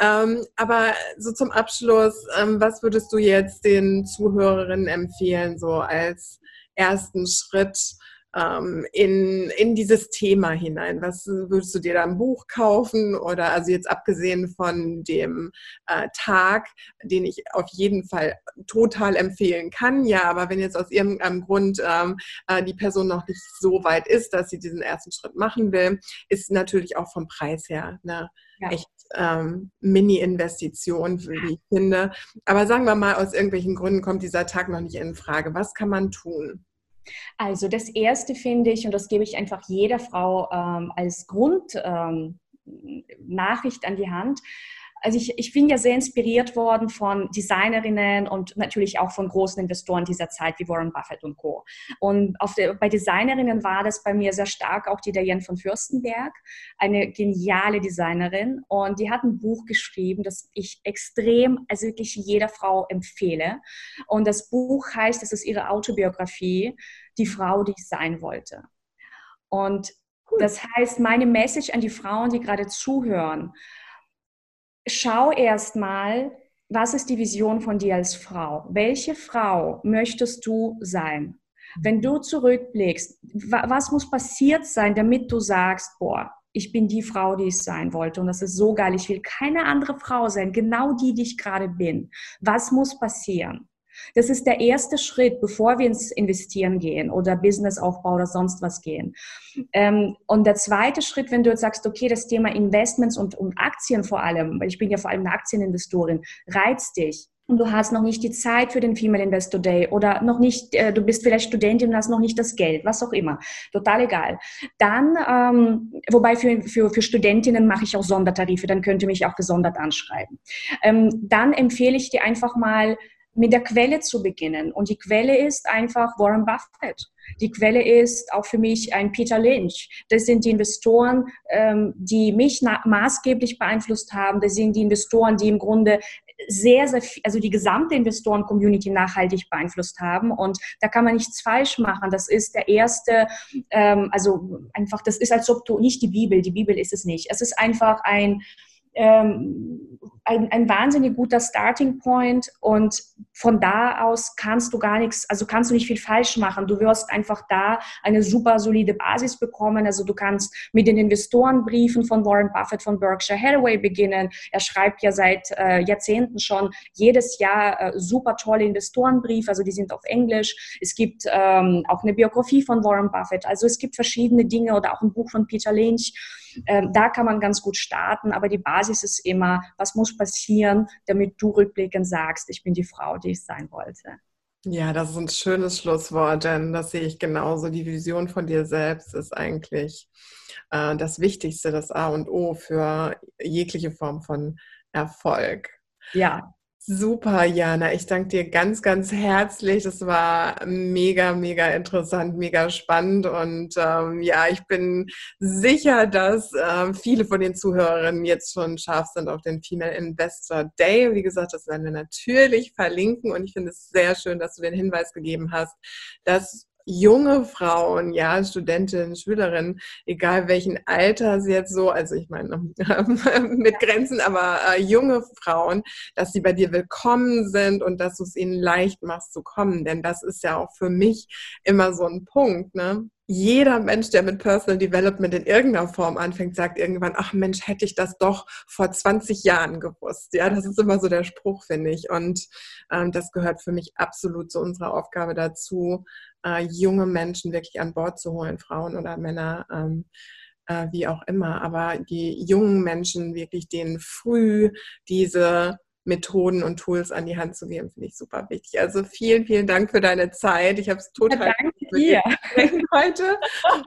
A: Ähm, aber so zum Abschluss, ähm, was würdest du jetzt den Zuhörerinnen empfehlen, so als ersten Schritt ähm, in, in dieses Thema hinein? Was würdest du dir da ein Buch kaufen oder also jetzt abgesehen von dem äh, Tag, den ich auf jeden Fall total empfehlen kann, ja, aber wenn jetzt aus irgendeinem Grund ähm, äh, die Person noch nicht so weit ist, dass sie diesen ersten Schritt machen will, ist natürlich auch vom Preis her eine ja. echt ähm, Mini-Investition, wie ich finde. Aber sagen wir mal, aus irgendwelchen Gründen kommt dieser Tag noch nicht in Frage. Was kann man tun?
B: Also das Erste finde ich, und das gebe ich einfach jeder Frau ähm, als Grundnachricht ähm, an die Hand, also ich, ich bin ja sehr inspiriert worden von Designerinnen und natürlich auch von großen Investoren dieser Zeit wie Warren Buffett und Co. Und auf der, bei Designerinnen war das bei mir sehr stark auch die Diane von Fürstenberg, eine geniale Designerin und die hat ein Buch geschrieben, das ich extrem, also wirklich jeder Frau empfehle. Und das Buch heißt, das ist ihre Autobiografie, Die Frau, die ich sein wollte. Und das heißt, meine Message an die Frauen, die gerade zuhören, schau erst mal, was ist die Vision von dir als Frau? Welche Frau möchtest du sein? Wenn du zurückblickst, was muss passiert sein, damit du sagst, boah, ich bin die Frau, die ich sein wollte und das ist so geil, ich will keine andere Frau sein, genau die, die ich gerade bin. Was muss passieren? Das ist der erste Schritt, bevor wir ins Investieren gehen oder Businessaufbau oder sonst was gehen. Ähm, und der zweite Schritt, wenn du jetzt sagst, okay, das Thema Investments und, und Aktien vor allem, weil ich bin ja vor allem eine Aktieninvestorin, reizt dich und du hast noch nicht die Zeit für den Female Investor Day oder noch nicht, äh, du bist vielleicht Studentin und hast noch nicht das Geld, was auch immer, total egal. Dann, ähm, wobei für, für, für Studentinnen mache ich auch Sondertarife, dann könnt ihr mich auch gesondert anschreiben. Ähm, dann empfehle ich dir einfach mal, mit der Quelle zu beginnen. Und die Quelle ist einfach Warren Buffett. Die Quelle ist auch für mich ein Peter Lynch. Das sind die Investoren, ähm, die mich maßgeblich beeinflusst haben. Das sind die Investoren, die im Grunde sehr, sehr, also die gesamte Investoren-Community nachhaltig beeinflusst haben. Und da kann man nichts falsch machen. Das ist der erste, ähm, also einfach, das ist, als ob du nicht die Bibel, die Bibel ist es nicht. Es ist einfach ein, ähm, ein, ein wahnsinnig guter Starting Point und von da aus kannst du gar nichts, also kannst du nicht viel falsch machen. Du wirst einfach da eine super solide Basis bekommen. Also du kannst mit den Investorenbriefen von Warren Buffett von Berkshire Hathaway beginnen. Er schreibt ja seit äh, Jahrzehnten schon jedes Jahr äh, super tolle Investorenbriefe, also die sind auf Englisch. Es gibt ähm, auch eine Biografie von Warren Buffett. Also es gibt verschiedene Dinge oder auch ein Buch von Peter Lynch. Ähm, da kann man ganz gut starten, aber die Basis ist immer, was muss passieren, damit du rückblickend sagst, ich bin die Frau, die ich sein wollte.
A: Ja, das ist ein schönes Schlusswort, denn das sehe ich genauso. Die Vision von dir selbst ist eigentlich äh, das Wichtigste, das A und O für jegliche Form von Erfolg.
B: Ja,
A: Super, Jana. Ich danke dir ganz, ganz herzlich. Das war mega, mega interessant, mega spannend. Und ähm, ja, ich bin sicher, dass ähm, viele von den Zuhörerinnen jetzt schon scharf sind auf den Female Investor Day. Wie gesagt, das werden wir natürlich verlinken. Und ich finde es sehr schön, dass du den Hinweis gegeben hast, dass junge Frauen, ja, Studentinnen, Schülerinnen, egal welchen Alter sie jetzt so, also ich meine mit Grenzen, aber äh, junge Frauen, dass sie bei dir willkommen sind und dass du es ihnen leicht machst zu kommen. Denn das ist ja auch für mich immer so ein Punkt, ne? jeder Mensch, der mit Personal Development in irgendeiner Form anfängt, sagt irgendwann, ach Mensch, hätte ich das doch vor 20 Jahren gewusst. Ja, das ist immer so der Spruch, finde ich. Und ähm, das gehört für mich absolut zu unserer Aufgabe dazu, äh, junge Menschen wirklich an Bord zu holen, Frauen oder Männer. Ähm, äh, wie auch immer, aber die jungen Menschen wirklich denen früh diese Methoden und Tools an die Hand zu geben, finde ich super wichtig. Also vielen, vielen Dank für deine Zeit. Ich habe es total ja,
B: danke dir.
A: heute.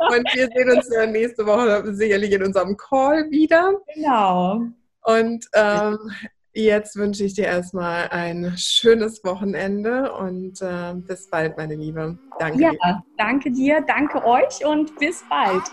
A: Und wir sehen uns nächste Woche sicherlich in unserem Call wieder.
B: Genau.
A: Und ähm, jetzt wünsche ich dir erstmal ein schönes Wochenende und äh, bis bald, meine Liebe. Danke.
B: Ja, dir. danke dir, danke euch und bis bald.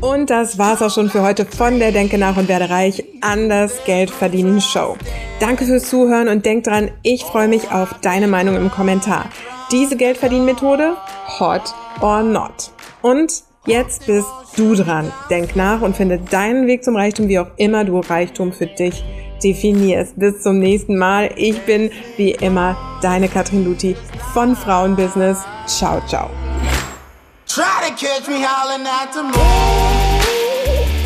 A: Und das war's auch schon für heute von der Denke nach und werde reich an das Geld verdienen Show. Danke fürs Zuhören und denk dran, ich freue mich auf deine Meinung im Kommentar. Diese Geldverdienmethode? Hot or not? Und jetzt bist du dran. Denk nach und finde deinen Weg zum Reichtum, wie auch immer du Reichtum für dich definierst. Bis zum nächsten Mal. Ich bin wie immer deine Katrin Luthi von Frauenbusiness. Ciao, ciao. Try to catch me howling at the moon.